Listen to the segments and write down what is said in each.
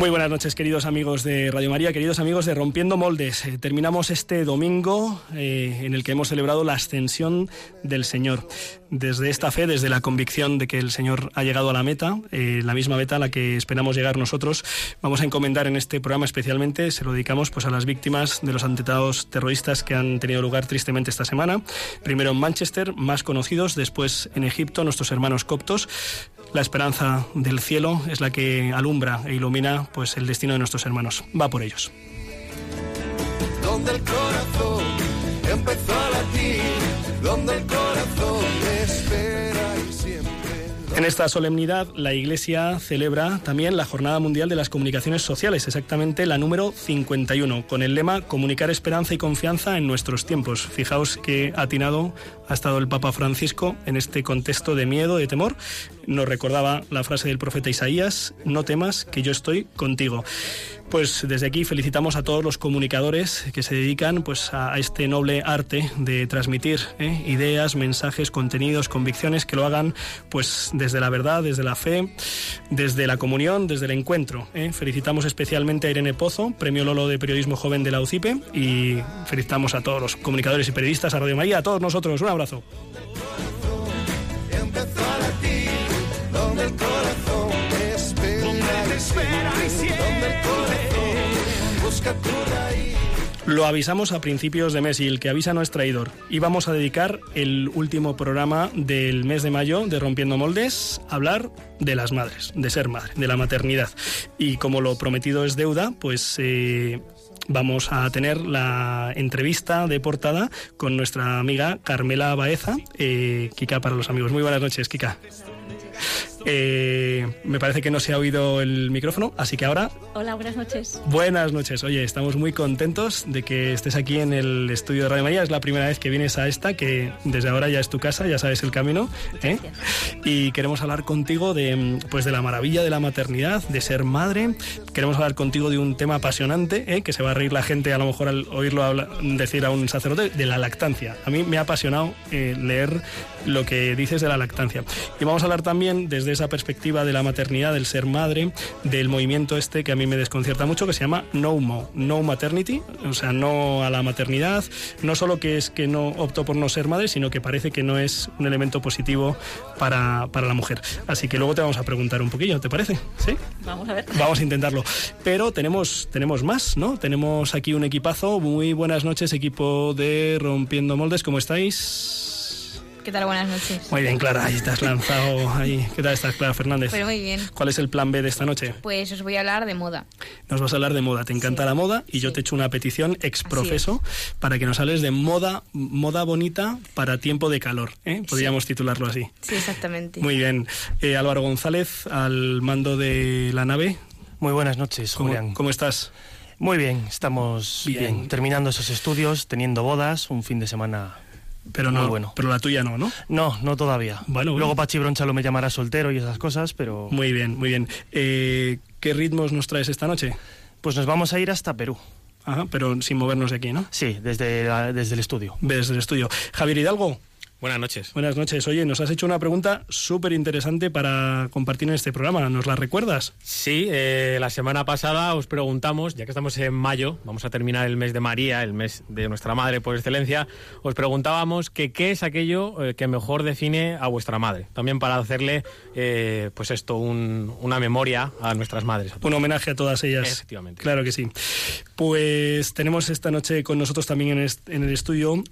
Muy buenas noches, queridos amigos de Radio María, queridos amigos de Rompiendo Moldes. Eh, terminamos este domingo eh, en el que hemos celebrado la ascensión del Señor. Desde esta fe, desde la convicción de que el Señor ha llegado a la meta, eh, la misma meta a la que esperamos llegar nosotros, vamos a encomendar en este programa especialmente, se lo dedicamos pues a las víctimas de los atentados terroristas que han tenido lugar tristemente esta semana. Primero en Manchester, más conocidos, después en Egipto, nuestros hermanos coptos. La esperanza del cielo es la que alumbra e ilumina pues el destino de nuestros hermanos. Va por ellos. Donde el corazón empezó a latir, donde el corazón espera y siempre. En esta solemnidad, la Iglesia celebra también la Jornada Mundial de las Comunicaciones Sociales, exactamente la número 51, con el lema Comunicar esperanza y confianza en nuestros tiempos. Fijaos que atinado ha estado el Papa Francisco en este contexto de miedo, de temor. Nos recordaba la frase del profeta Isaías, no temas que yo estoy contigo. Pues desde aquí felicitamos a todos los comunicadores que se dedican pues a este noble arte de transmitir ¿eh? ideas, mensajes, contenidos, convicciones que lo hagan pues desde la verdad, desde la fe, desde la comunión, desde el encuentro. ¿eh? Felicitamos especialmente a Irene Pozo, Premio Lolo de Periodismo Joven de la UCIPE y felicitamos a todos los comunicadores y periodistas, a Radio María, a todos nosotros. Lo avisamos a principios de mes y el que avisa no es traidor. Y vamos a dedicar el último programa del mes de mayo de Rompiendo Moldes a hablar de las madres, de ser madre, de la maternidad. Y como lo prometido es deuda, pues eh, vamos a tener la entrevista de portada con nuestra amiga Carmela Baeza, eh, Kika para los amigos. Muy buenas noches, Kika. Eh, me parece que no se ha oído el micrófono, así que ahora Hola, buenas noches. Buenas noches. Oye, estamos muy contentos de que estés aquí en el estudio de Radio María. Es la primera vez que vienes a esta, que desde ahora ya es tu casa, ya sabes el camino. ¿eh? Y queremos hablar contigo de, pues, de la maravilla de la maternidad, de ser madre. Queremos hablar contigo de un tema apasionante, ¿eh? que se va a reír la gente a lo mejor al oírlo habla- decir a un sacerdote, de la lactancia. A mí me ha apasionado eh, leer lo que dices de la lactancia. Y vamos a hablar también desde esa perspectiva de la maternidad, del ser madre, del movimiento este que a mí me desconcierta mucho, que se llama No Mo, No Maternity, o sea, no a la maternidad, no solo que es que no opto por no ser madre, sino que parece que no es un elemento positivo para, para la mujer. Así que luego te vamos a preguntar un poquillo, ¿te parece? ¿Sí? Vamos a ver. Vamos a intentarlo. Pero tenemos, tenemos más, ¿no? Tenemos aquí un equipazo. Muy buenas noches, equipo de Rompiendo Moldes. ¿Cómo estáis? ¿Qué tal? Buenas noches. Muy bien, Clara. Ahí te has lanzado. Ahí. ¿Qué tal estás, Clara Fernández? Pues muy bien. ¿Cuál es el plan B de esta noche? Pues os voy a hablar de moda. Nos vas a hablar de moda. Te encanta Sí. la moda y yo Sí. te echo una petición ex profeso para que nos hables de moda, moda bonita para tiempo de calor. ¿eh? Podríamos titularlo así. Sí, exactamente. Muy bien. Eh, Álvaro González, al mando de la nave. Muy buenas noches, ¿Cómo, Julián. cómo estás? Muy bien, estamos Bien. bien. terminando esos estudios, teniendo bodas, un fin de semana. Pero Muy no, bueno. pero la tuya no, ¿no? No, no todavía. Bueno, bueno. Luego Pachi Bronchalo me llamará soltero y esas cosas, pero Muy bien, muy bien. Eh, ¿Qué ritmos nos traes esta noche? pues nos vamos a ir hasta Perú. Ajá, pero sin movernos de aquí, ¿no? Sí, desde, la- desde el estudio. Desde el estudio. Javier Hidalgo, Buenas noches. buenas noches. Oye, nos has hecho una pregunta súper interesante para compartir en este programa. ¿Nos la recuerdas? Sí, eh, la semana pasada os preguntamos, ya que estamos en mayo, vamos a terminar el mes de María, el mes de nuestra madre por excelencia, os preguntábamos que qué es aquello eh, que mejor define a vuestra madre. También para hacerle, eh, pues esto, un- una memoria a nuestras madres. a. Un homenaje a todas ellas. Efectivamente. Claro que sí. Pues tenemos esta noche con nosotros también en, est- en el estudio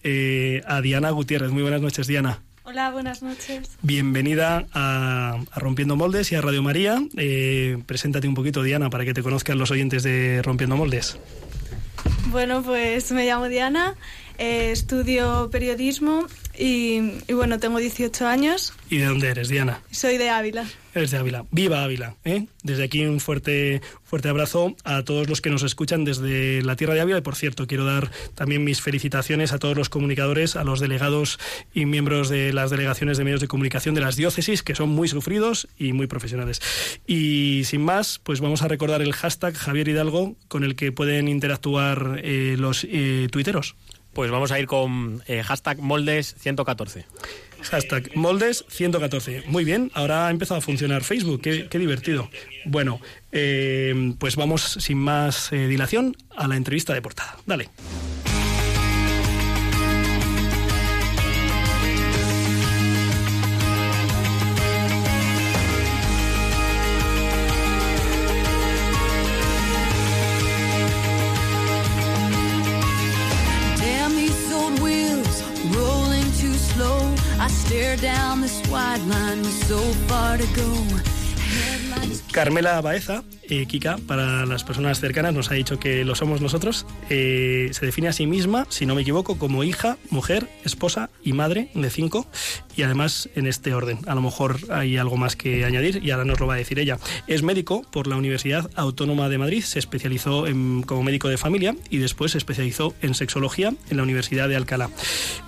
a Diana Gutiérrez. Muy buenas noches, Diana. Hola, buenas noches. Bienvenida a, a Rompiendo Moldes y a Radio María. Eh, preséntate un poquito, Diana, para que te conozcan los oyentes de Rompiendo Moldes. Bueno, pues me llamo Diana, Eh, estudio periodismo y, y bueno, tengo 18 años. ¿Y de dónde eres, Diana? Soy de Ávila. Eres de Ávila. ¡Viva Ávila! ¿eh? Desde aquí un fuerte, fuerte abrazo a todos los que nos escuchan desde la tierra de Ávila. Y por cierto, quiero dar también mis felicitaciones a todos los comunicadores, a los delegados y miembros de las delegaciones de medios de comunicación de las diócesis, que son muy sufridos y muy profesionales. Y sin más, pues vamos a recordar el hashtag Javier Hidalgo con el que pueden interactuar eh, los eh, tuiteros. Pues vamos a ir con eh, hashtag moldes114. Hashtag moldes114. Muy bien, ahora ha empezado a funcionar Facebook. Qué, divertido. Bueno, eh, pues vamos sin más eh, dilación a la entrevista de portada. Dale. Down this wide line with so far to go. Carmela Baeza, eh, Kika, para las personas cercanas, nos ha dicho que lo somos nosotros. Eh, se define a sí misma, si no me equivoco, como hija, mujer, esposa y madre de cinco. Y además en este orden. A lo mejor hay algo más que añadir y ahora nos lo va a decir ella. Es médico por la Universidad Autónoma de Madrid. Se especializó en- como médico de familia y después se especializó en sexología en la Universidad de Alcalá.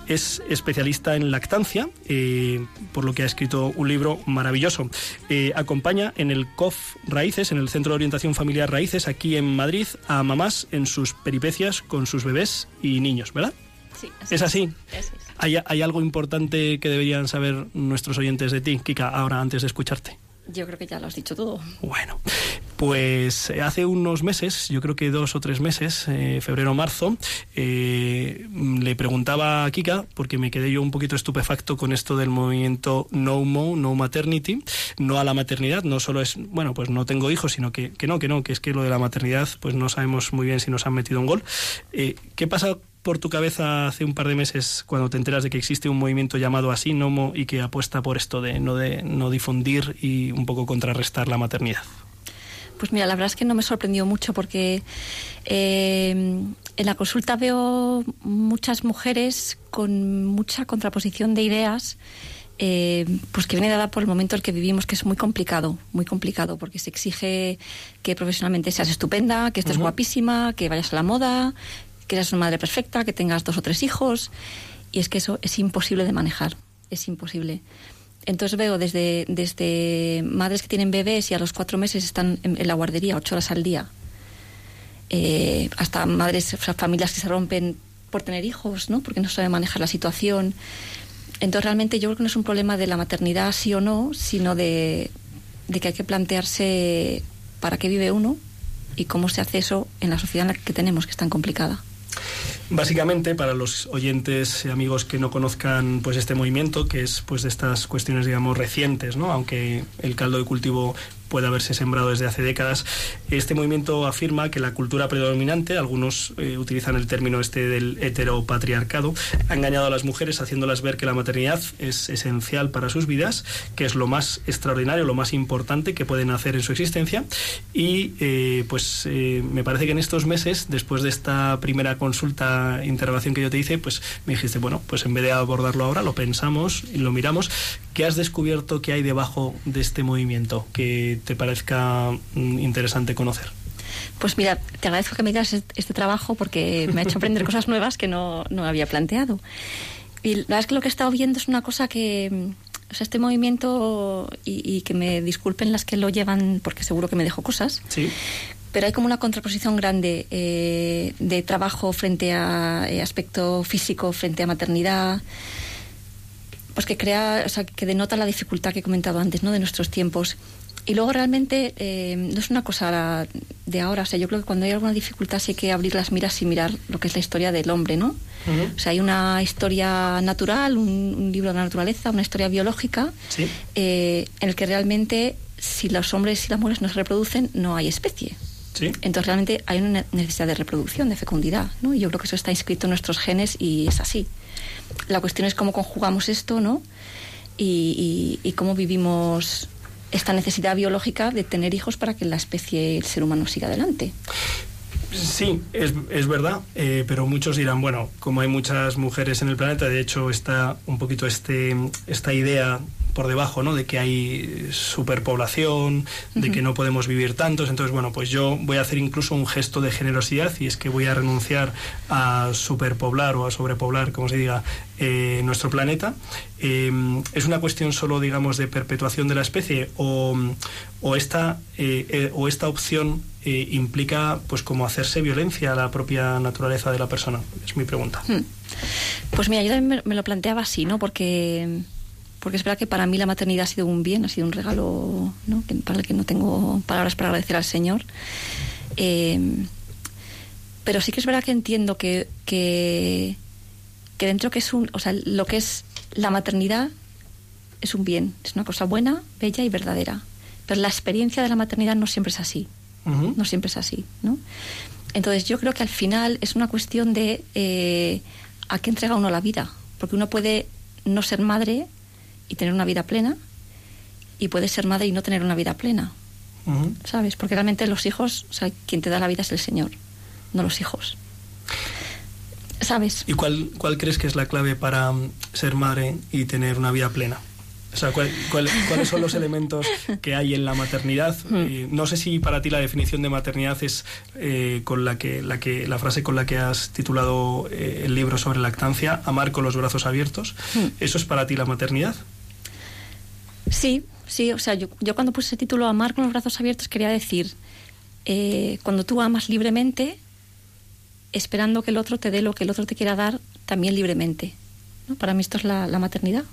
Es especialista en lactancia, eh, por lo que ha escrito un libro maravilloso. Eh, acompaña en el COF Raíces, en el Centro de Orientación Familiar Raíces, aquí en Madrid, a mamás en sus peripecias con sus bebés y niños, ¿verdad? Sí, ¿Es así? Es. ¿Hay, hay algo importante que deberían saber nuestros oyentes de ti, Kika, ahora antes de escucharte? Yo creo que ya lo has dicho todo. Bueno, pues eh, hace unos meses, yo creo que dos o tres meses, eh, febrero o marzo, eh, le preguntaba a Kika, porque me quedé yo un poquito estupefacto con esto del movimiento No Mo, No Maternity, no a la maternidad, no solo es, bueno, pues no tengo hijos, sino que, que no, que no, que es que lo de la maternidad, pues no sabemos muy bien si nos han metido un gol. Eh, ¿Qué pasa por tu cabeza hace un par de meses cuando te enteras de que existe un movimiento llamado así, Nomo, y que apuesta por esto de no, de no difundir y un poco contrarrestar la maternidad? Pues mira, la verdad es que no me sorprendió mucho porque eh, en la consulta veo muchas mujeres con mucha contraposición de ideas. eh, pues que viene dada por el momento en el que vivimos, que es muy complicado, muy complicado, porque se exige que profesionalmente seas estupenda, que estés guapísima, que vayas a la moda, que seas una madre perfecta, que tengas dos o tres hijos, y es que eso es imposible de manejar, es imposible. Entonces veo desde, desde madres que tienen bebés y a los cuatro meses están en, en la guardería ocho horas al día, eh, hasta madres, o sea, familias que se rompen por tener hijos, ¿no? Porque no saben manejar la situación. Entonces realmente yo creo que no es un problema de la maternidad sí o no, sino de, de que hay que plantearse para qué vive uno y cómo se hace eso en la sociedad en la que tenemos, que es tan complicada. Básicamente, para los oyentes y amigos que no conozcan pues este movimiento, que es pues de estas cuestiones, digamos, recientes, ¿no? Aunque el caldo de cultivo puede haberse sembrado desde hace décadas, este movimiento afirma que la cultura predominante, algunos eh, utilizan el término este del heteropatriarcado, ha engañado a las mujeres haciéndolas ver que la maternidad es esencial para sus vidas, que es lo más extraordinario, lo más importante que pueden hacer en su existencia. Y eh, pues eh, me parece que en estos meses, después de esta primera consulta, interrogación que yo te hice, pues me dijiste, bueno, pues en vez de abordarlo ahora, lo pensamos y lo miramos. ¿Qué has descubierto que hay debajo de este movimiento que te parezca mm, interesante conocer? Pues mira, te agradezco que me digas este, trabajo porque me ha hecho aprender cosas nuevas que no, no había planteado. Y la verdad es que lo que he estado viendo es una cosa que, o sea, este movimiento, y, y que me disculpen las que lo llevan porque seguro que me dejo cosas, Sí. pero hay como una contraposición grande eh, de trabajo frente a eh, aspecto físico, frente a maternidad, pues que crea, o sea, que denota la dificultad que he comentado antes, ¿no? De nuestros tiempos. Y luego realmente eh, no es una cosa de ahora, o sea, yo creo que cuando hay alguna dificultad sí hay que abrir las miras y mirar lo que es la historia del hombre, ¿no? O sea, hay una historia natural, un, un libro de la naturaleza, una historia biológica, Sí. eh, en el que realmente si los hombres y las mujeres no se reproducen, no hay especie. Sí. Entonces realmente hay una necesidad de reproducción, de fecundidad, ¿no? Y yo creo que eso está inscrito en nuestros genes y es así. La cuestión es cómo conjugamos esto, ¿no? Y, cómo vivimos esta necesidad biológica de tener hijos para que la especie, el ser humano, siga adelante. Sí, es, es verdad, eh, pero muchos dirán, bueno, como hay muchas mujeres en el planeta, de hecho está un poquito este, esta idea por debajo, ¿no? De que hay superpoblación, de que no podemos vivir tantos. Entonces, bueno, pues yo voy a hacer incluso un gesto de generosidad y es que voy a renunciar a superpoblar o a sobrepoblar, como se diga, eh, nuestro planeta. Eh, ¿Es una cuestión solo, digamos, de perpetuación de la especie o, o esta, eh, o esta opción implica, pues, como hacerse violencia a la propia naturaleza de la persona? Es mi pregunta. Hmm. Pues mira, yo también me lo planteaba así, ¿no? Porque, porque es verdad que para mí la maternidad ha sido un bien, ha sido un regalo, ¿no? Para el que no tengo palabras para agradecer al Señor. Eh, pero sí que es verdad que entiendo que, que, que dentro que es un, o sea, lo que es la maternidad es un bien, es una cosa buena, bella y verdadera. Pero la experiencia de la maternidad no siempre es así no siempre es así, ¿no? Entonces yo creo que al final es una cuestión de eh, a qué entrega uno la vida, porque uno puede no ser madre y tener una vida plena, y puede ser madre y no tener una vida plena. ¿sabes? Porque realmente los hijos, o sea, quien te da la vida es el Señor, no los hijos. ¿Sabes? ¿Y cuál, cuál crees que es la clave para mm, ser madre y tener una vida plena? O sea, ¿cuál- cuál- ¿cuáles son los elementos que hay en la maternidad? Eh, no sé si para ti la definición de maternidad es eh, con la que, la que la frase con la que has titulado eh, el libro sobre lactancia, amar con los brazos abiertos. ¿Eso es para ti la maternidad? Sí, sí, o sea, yo, yo cuando puse ese título Amar con los brazos abiertos quería decir, eh, cuando tú amas libremente, esperando que el otro te dé lo que el otro te quiera dar también libremente. ¿no? Para mí esto es la, la maternidad.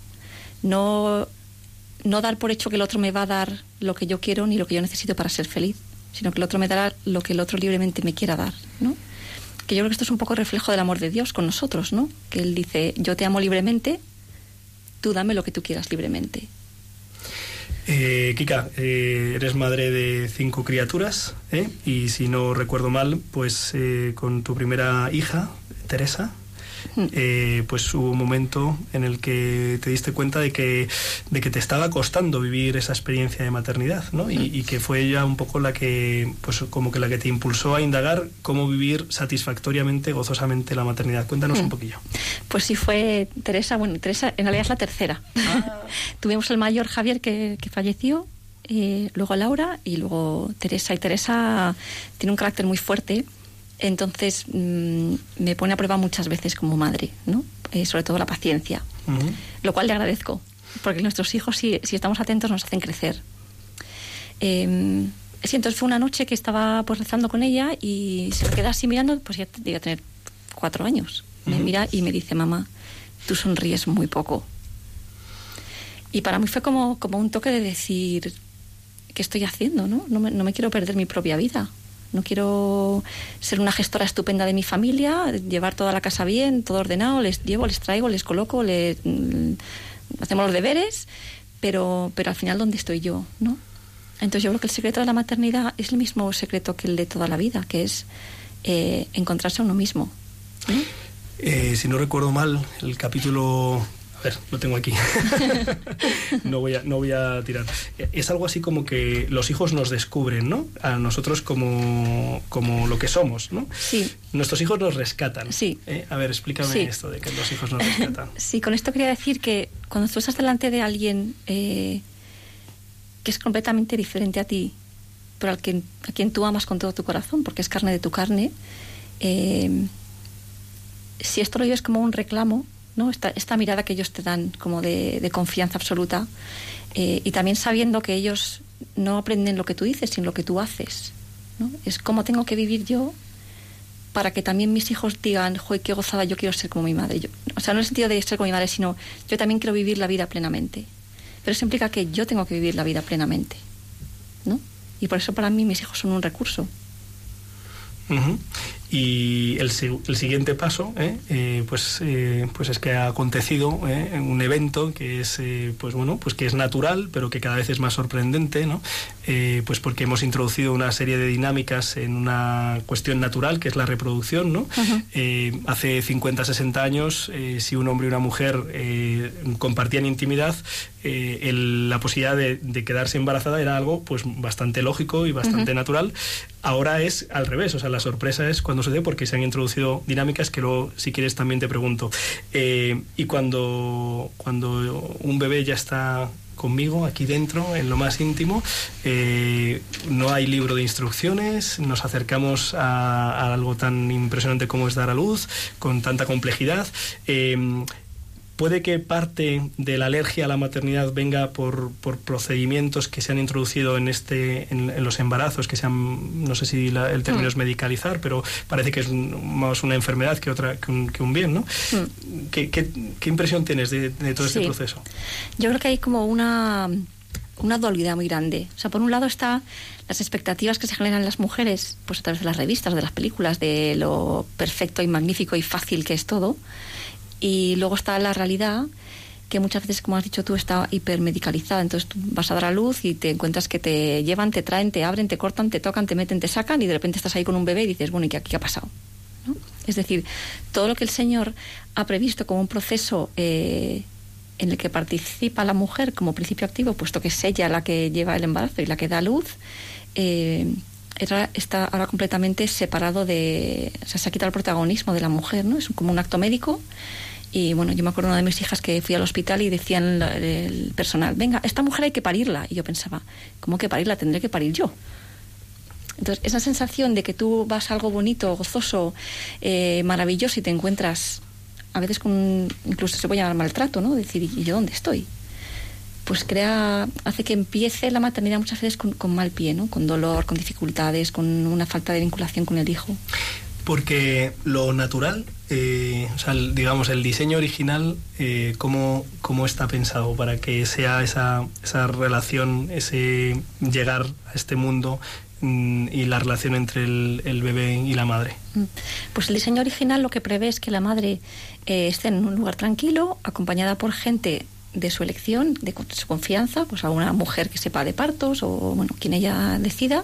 No, no dar por hecho que el otro me va a dar lo que yo quiero ni lo que yo necesito para ser feliz, sino que el otro me dará lo que el otro libremente me quiera dar. ¿no? Que yo creo que esto es un poco reflejo del amor de Dios con nosotros, ¿no? Que Él dice, yo te amo libremente, tú dame lo que tú quieras libremente. Eh, Kika, eh, eres madre de cinco criaturas ¿eh? y si no recuerdo mal, pues eh, con tu primera hija, Teresa, eh, pues hubo un momento en el que te diste cuenta de que, de que te estaba costando vivir esa experiencia de maternidad, ¿no? Y, y que fue ella un poco la que, pues como que la que te impulsó a indagar cómo vivir satisfactoriamente, gozosamente la maternidad. Cuéntanos un poquillo. Pues sí fue Teresa, bueno, Teresa en realidad es la tercera. Tuvimos el mayor Javier que, que falleció, eh, luego Laura y luego Teresa. Y Teresa tiene un carácter muy fuerte, entonces mm, me pone a prueba muchas veces como madre, ¿no? Eh, sobre todo la paciencia, lo cual le agradezco, porque nuestros hijos, si, si estamos atentos, nos hacen crecer. Eh, sí, entonces fue una noche que estaba pues rezando con ella y se me queda así mirando, pues ya debía tener cuatro años. Me mira y me dice, mamá, tú sonríes muy poco. Y para mí fue como, como un toque de decir, ¿qué estoy haciendo? No, no, me, no me quiero perder mi propia vida. No quiero ser una gestora estupenda de mi familia, llevar toda la casa bien, todo ordenado, les llevo, les traigo, les coloco, les, mm, hacemos los deberes, pero, pero al final, ¿dónde estoy yo? ¿no? Entonces yo creo que el secreto de la maternidad es el mismo secreto que el de toda la vida, que es eh, encontrarse a uno mismo. ¿no? Eh, si no recuerdo mal, el capítulo... A ver, lo tengo aquí. no, voy a, no voy a tirar. Eh, Es algo así como que los hijos nos descubren, ¿no? A nosotros como, como lo que somos, ¿no? Sí. Nuestros hijos nos rescatan. Sí. Eh, A ver, explícame Sí. esto de que los hijos nos rescatan. Sí, con esto quería decir que cuando tú estás delante de alguien eh, que es completamente diferente a ti, pero al que, a quien tú amas con todo tu corazón, porque es carne de tu carne, eh, si esto lo llevas como un reclamo, ¿no? esta, esta mirada que ellos te dan como de, de confianza absoluta, eh, y también sabiendo que ellos no aprenden lo que tú dices, sino lo que tú haces. ¿no? Es cómo tengo que vivir yo para que también mis hijos digan, joder, qué gozada, yo quiero ser como mi madre. Yo- o sea, no en el sentido de ser como mi madre, sino yo también quiero vivir la vida plenamente. Pero eso implica que yo tengo que vivir la vida plenamente. ¿no? Y por eso para mí mis hijos son un recurso. Y el, el siguiente paso, ¿eh? Eh, pues, eh, pues es que ha acontecido ¿eh? un evento que es, eh, pues bueno, pues que es natural, pero que cada vez es más sorprendente, ¿no? Eh, pues porque hemos introducido una serie de dinámicas en una cuestión natural, que es la reproducción, ¿no? Eh, hace 50, 60 años, si un hombre y una mujer eh, compartían intimidad, el- la posibilidad de, de quedarse embarazada era algo pues bastante lógico y bastante natural Ahora es al revés, o sea, la sorpresa es cuando sucede porque se han introducido dinámicas que luego, si quieres, también te pregunto. Eh, y cuando, cuando un bebé ya está conmigo aquí dentro, en lo más íntimo. Eh, no hay libro de instrucciones, nos acercamos a, a algo tan impresionante como es dar a luz, con tanta complejidad. Eh, Puede que parte de la alergia a la maternidad venga por, por procedimientos que se han introducido en este en, en los embarazos, que se han, no sé si la- el término Mm. es medicalizar, pero parece que es un- más una enfermedad que otra que un, que un bien, ¿no? Mm. ¿Qué, qué, qué impresión tienes de, de todo este proceso? Yo creo que hay como una, una dualidad muy grande. O sea, por un lado está las expectativas que se generan en las mujeres, pues a través de las revistas, de las películas, de lo perfecto y magnífico y fácil que es todo. Y luego está la realidad que muchas veces, como has dicho tú, está hipermedicalizada. Entonces tú vas a dar a luz y te encuentras que te llevan, te traen, te abren, te cortan, te tocan, te meten, te sacan y de repente estás ahí con un bebé y dices, bueno, ¿y qué, qué ha pasado? ¿no? Es decir, todo lo que el Señor ha previsto como un proceso eh, en el que participa la mujer como principio activo, puesto que es ella la que lleva el embarazo y la que da luz, eh, está ahora completamente separado de... O sea, se ha quitado el protagonismo de la mujer, ¿no? Es como un acto médico. Y bueno, yo me acuerdo una de mis hijas que fui al hospital y decían el personal, venga, esta mujer hay que parirla. Y yo pensaba, ¿cómo que parirla? Tendré que parir yo. Entonces, esa sensación de que tú vas a algo bonito, gozoso, eh, maravilloso y te encuentras a veces con, incluso se puede llamar maltrato, ¿no? Decir, ¿y yo dónde estoy? Pues crea, hace que empiece la maternidad muchas veces con, con mal pie, ¿no? Con dolor, con dificultades, con una falta de vinculación con el hijo. Porque lo natural, eh, o sea, digamos, el diseño original, eh, ¿cómo, cómo está pensado para que sea esa, esa relación, ese llegar a este mundo mm, y la relación entre el, el bebé y la madre? Mm. Pues el diseño original lo que prevé es que la madre eh, esté en un lugar tranquilo, acompañada por gente de su elección, de su confianza, pues alguna mujer que sepa de partos o bueno, quien ella decida.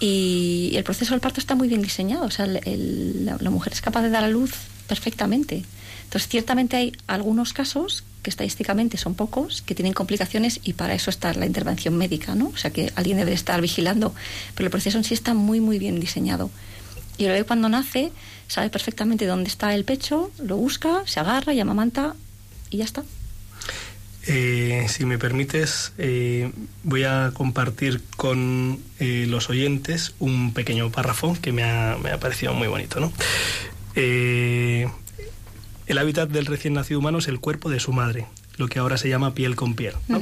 Y el proceso del parto está muy bien diseñado, o sea, la, mujer es capaz de dar a luz perfectamente. Entonces, ciertamente hay algunos casos que estadísticamente son pocos, que tienen complicaciones y para eso está la intervención médica, ¿no? O sea, que alguien debe estar vigilando, pero el proceso en sí está muy, muy bien diseñado. Y el cuando nace sabe perfectamente dónde está el pecho, lo busca, se agarra y amamanta y ya está. Eh, si me permites, eh, voy a compartir con eh, los oyentes un pequeño párrafo que me ha, me ha parecido muy bonito. ¿no? Eh, el hábitat del recién nacido humano es el cuerpo de su madre, lo que ahora se llama piel con piel. ¿no?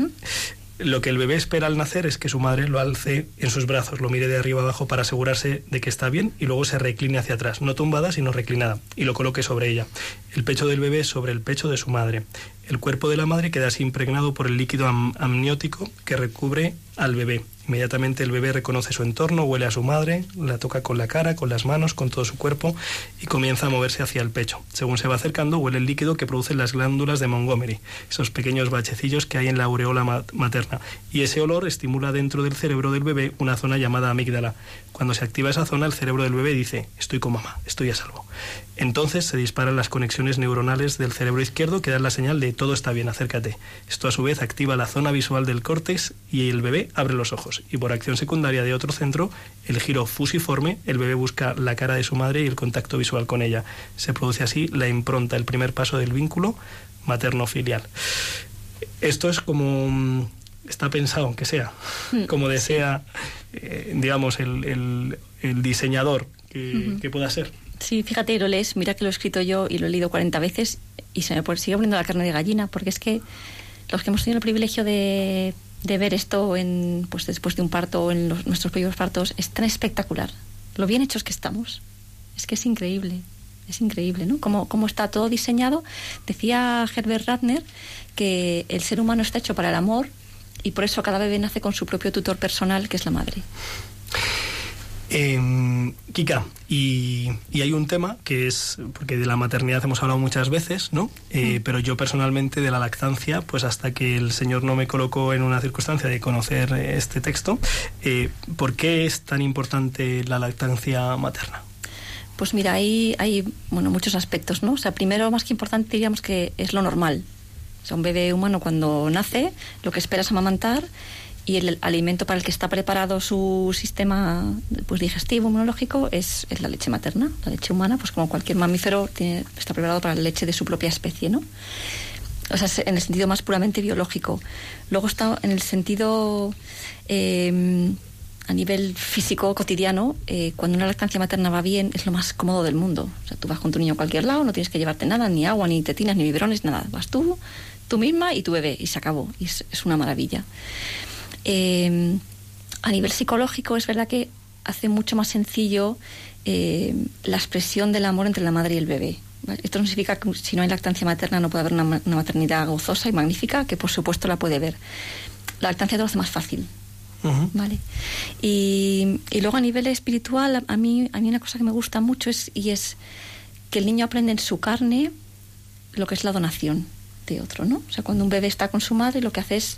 Lo que el bebé espera al nacer es que su madre lo alce en sus brazos, lo mire de arriba abajo para asegurarse de que está bien y luego se recline hacia atrás, no tumbada sino reclinada, y lo coloque sobre ella. El pecho del bebé sobre el pecho de su madre. El cuerpo de la madre queda así impregnado por el líquido am- amniótico que recubre al bebé. Inmediatamente el bebé reconoce su entorno, huele a su madre, la toca con la cara, con las manos, con todo su cuerpo y comienza a moverse hacia el pecho. Según se va acercando, huele el líquido que producen las glándulas de Montgomery, esos pequeños bachecillos que hay en la aureola ma- materna. Y ese olor estimula dentro del cerebro del bebé una zona llamada amígdala. Cuando se activa esa zona, el cerebro del bebé dice, estoy con mamá, estoy a salvo. Entonces se disparan las conexiones neuronales del cerebro izquierdo que dan la señal de todo está bien, acércate. Esto a su vez activa la zona visual del córtex y el bebé abre los ojos. Y por acción secundaria de otro centro, el giro fusiforme, el bebé busca la cara de su madre y el contacto visual con ella. Se produce así la impronta, el primer paso del vínculo materno-filial. Esto es como mm, está pensado, aunque sea, como desea, eh, digamos, el, el- el diseñador que, que pueda ser. Sí, fíjate, lo lees, mira que lo he escrito yo y lo he leído 40 veces y se me sigue poniendo la carne de gallina, porque es que los que hemos tenido el privilegio de, de ver esto en, pues después de un parto o en los- nuestros primeros partos es tan espectacular. Lo bien hechos que estamos. Es que es increíble. Es increíble, ¿no? Cómo, cómo está todo diseñado. Decía Herbert Radner que el ser humano está hecho para el amor y por eso cada bebé nace con su propio tutor personal, que es la madre. Eh, Kika, y, y hay un tema que es, porque de la maternidad hemos hablado muchas veces, ¿no? Eh, Pero yo personalmente de la lactancia, pues hasta que el Señor no me colocó en una circunstancia de conocer eh, este texto, eh, ¿por qué es tan importante la lactancia materna? Pues mira, hay, hay bueno, muchos aspectos, ¿no? O sea, primero, más que importante, diríamos que es lo normal. O sea, un bebé humano cuando nace, lo que espera es amamantar y el alimento para el que está preparado su sistema pues, digestivo, inmunológico, es, es la leche materna. La leche humana, pues como cualquier mamífero, tiene, está preparado para la leche de su propia especie, ¿no? O sea, en el sentido más puramente biológico. Luego está en el sentido eh, a nivel físico cotidiano, eh, cuando una lactancia materna va bien, es lo más cómodo del mundo. O sea, tú vas con tu niño a cualquier lado, no tienes que llevarte nada, ni agua, ni tetinas, ni biberones, nada. Vas tú, tú misma y tu bebé, y se acabó. Y es, es una maravilla. Eh, a nivel psicológico, es verdad que hace mucho más sencillo eh, la expresión del amor entre la madre y el bebé. ¿vale? Esto no significa que si no hay lactancia materna no puede haber una, una maternidad gozosa y magnífica, que por supuesto la puede haber. La lactancia te lo hace más fácil. ¿vale? Y, y luego a nivel espiritual, a, a mí, a mí una cosa que me gusta mucho es, y es que el niño aprende en su carne lo que es la donación de otro, ¿no? O sea, cuando un bebé está con su madre, lo que hace es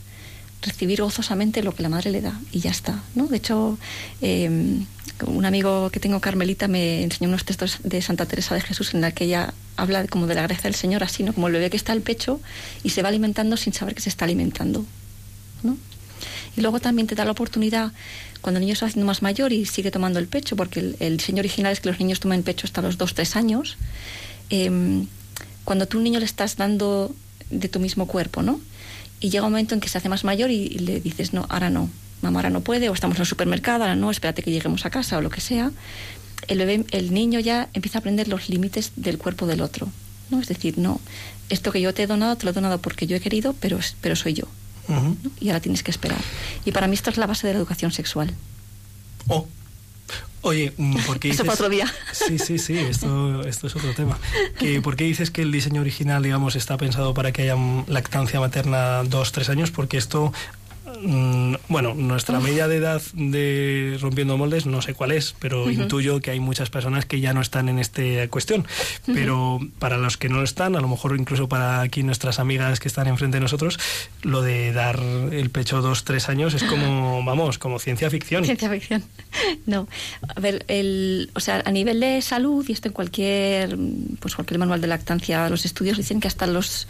recibir gozosamente lo que la madre le da y ya está, ¿no? De hecho, eh, un amigo que tengo, Carmelita, me enseñó unos textos de Santa Teresa de Jesús en la que ella habla como de la gracia del Señor, así, ¿no? Como el bebé que está al pecho y se va alimentando sin saber que se está alimentando, ¿no? Y luego también te da la oportunidad, cuando el niño se va haciendo más mayor y sigue tomando el pecho, porque el, el diseño original es que los niños tomen pecho hasta los 2-3 años, em, cuando tú un niño le estás dando de tu mismo cuerpo, ¿no? Y llega un momento en que se hace más mayor y, y le dices, no, ahora no, mamá ahora no puede, o estamos en el supermercado, ahora no, espérate que lleguemos a casa o lo que sea. El, bebé, el niño ya empieza a aprender los límites del cuerpo del otro, ¿no? Es decir, no, esto que yo te he donado, te lo he donado porque yo he querido, pero, pero soy yo. ¿no? Y ahora tienes que esperar. Y para mí esto es la base de la educación sexual. Oh. Oye, mm, ¿por qué Eso dices... para otro día. Sí, sí, sí, esto, esto es otro tema. Que, ¿Por qué dices que el diseño original, digamos, está pensado para que haya mm, lactancia materna dos, tres años? Porque esto, bueno, nuestra media de edad de rompiendo moldes, no sé cuál es, pero intuyo que hay muchas personas que ya no están en esta cuestión. Pero para los que no lo están, a lo mejor incluso para aquí nuestras amigas que están enfrente de nosotros, lo de dar el pecho dos, tres años es como, vamos, como ciencia ficción. Ciencia ficción. No. A ver, el, o sea, a nivel de salud, y esto en cualquier, pues cualquier manual de lactancia, los estudios dicen que hasta los.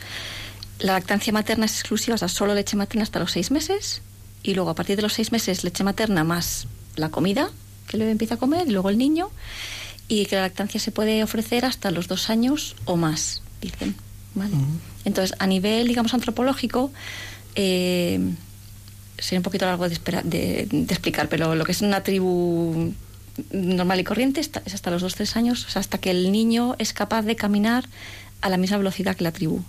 La lactancia materna es exclusiva, o sea, solo leche materna hasta los seis meses. Y luego, a partir de los seis meses, leche materna más la comida que el bebé empieza a comer, y luego el niño. Y que la lactancia se puede ofrecer hasta los dos años o más, dicen. ¿vale? Entonces, a nivel, digamos, antropológico, eh, sería un poquito largo de, espera- de- de explicar, pero lo que es una tribu normal y corriente está- es hasta los 2-3 años, o sea, hasta que el niño es capaz de caminar a la misma velocidad que la tribu.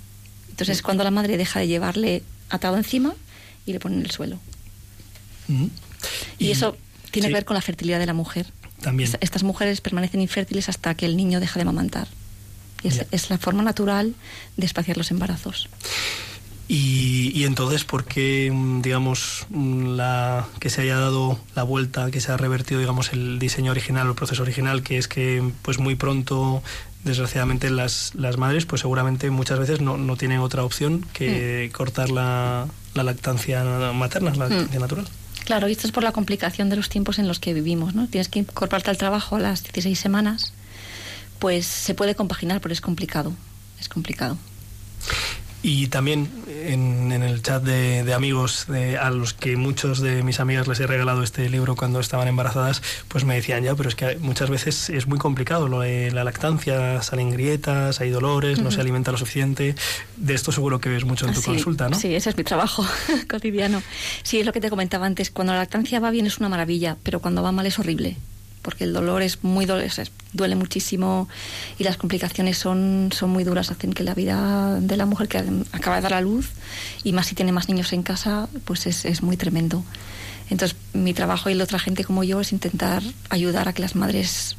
Entonces es cuando la madre deja de llevarle atado encima y le pone en el suelo. Y, eso tiene sí, que ver con la fertilidad de la mujer. También. Es- Estas mujeres permanecen infértiles hasta que el niño deja de amamantar. Y es, es la forma natural de espaciar los embarazos. Y, y entonces, ¿por qué, mm, digamos, mm, la, que se haya dado la vuelta, que se ha revertido, digamos, el diseño original, el proceso original, que es que, pues muy pronto, desgraciadamente, las, las madres, pues seguramente muchas veces no, no tienen otra opción que cortar la, la lactancia materna, la lactancia natural? Claro, y esto es por la complicación de los tiempos en los que vivimos, ¿no? Tienes que incorporarte al trabajo a las 16 semanas, pues se puede compaginar, pero es complicado, es complicado. Y también en, en el chat de, de amigos de- a los que muchos de mis amigas les he regalado este libro cuando estaban embarazadas, pues me decían ya, pero es que muchas veces es muy complicado lo de la lactancia, salen grietas, hay dolores, no se alimenta lo suficiente. De esto seguro que ves mucho en tu Así- consulta, ¿no? Sí, ese es mi trabajo cotidiano. Sí, es lo que te comentaba antes. Cuando la lactancia va bien es una maravilla, pero cuando va mal es horrible. Porque el dolor es muy es- duele muchísimo y las complicaciones son, son muy duras, hacen que la vida de la mujer que acaba de dar a luz, y más si tiene más niños en casa, pues es, es muy tremendo. Entonces, mi trabajo y la otra gente como yo es intentar ayudar a que las madres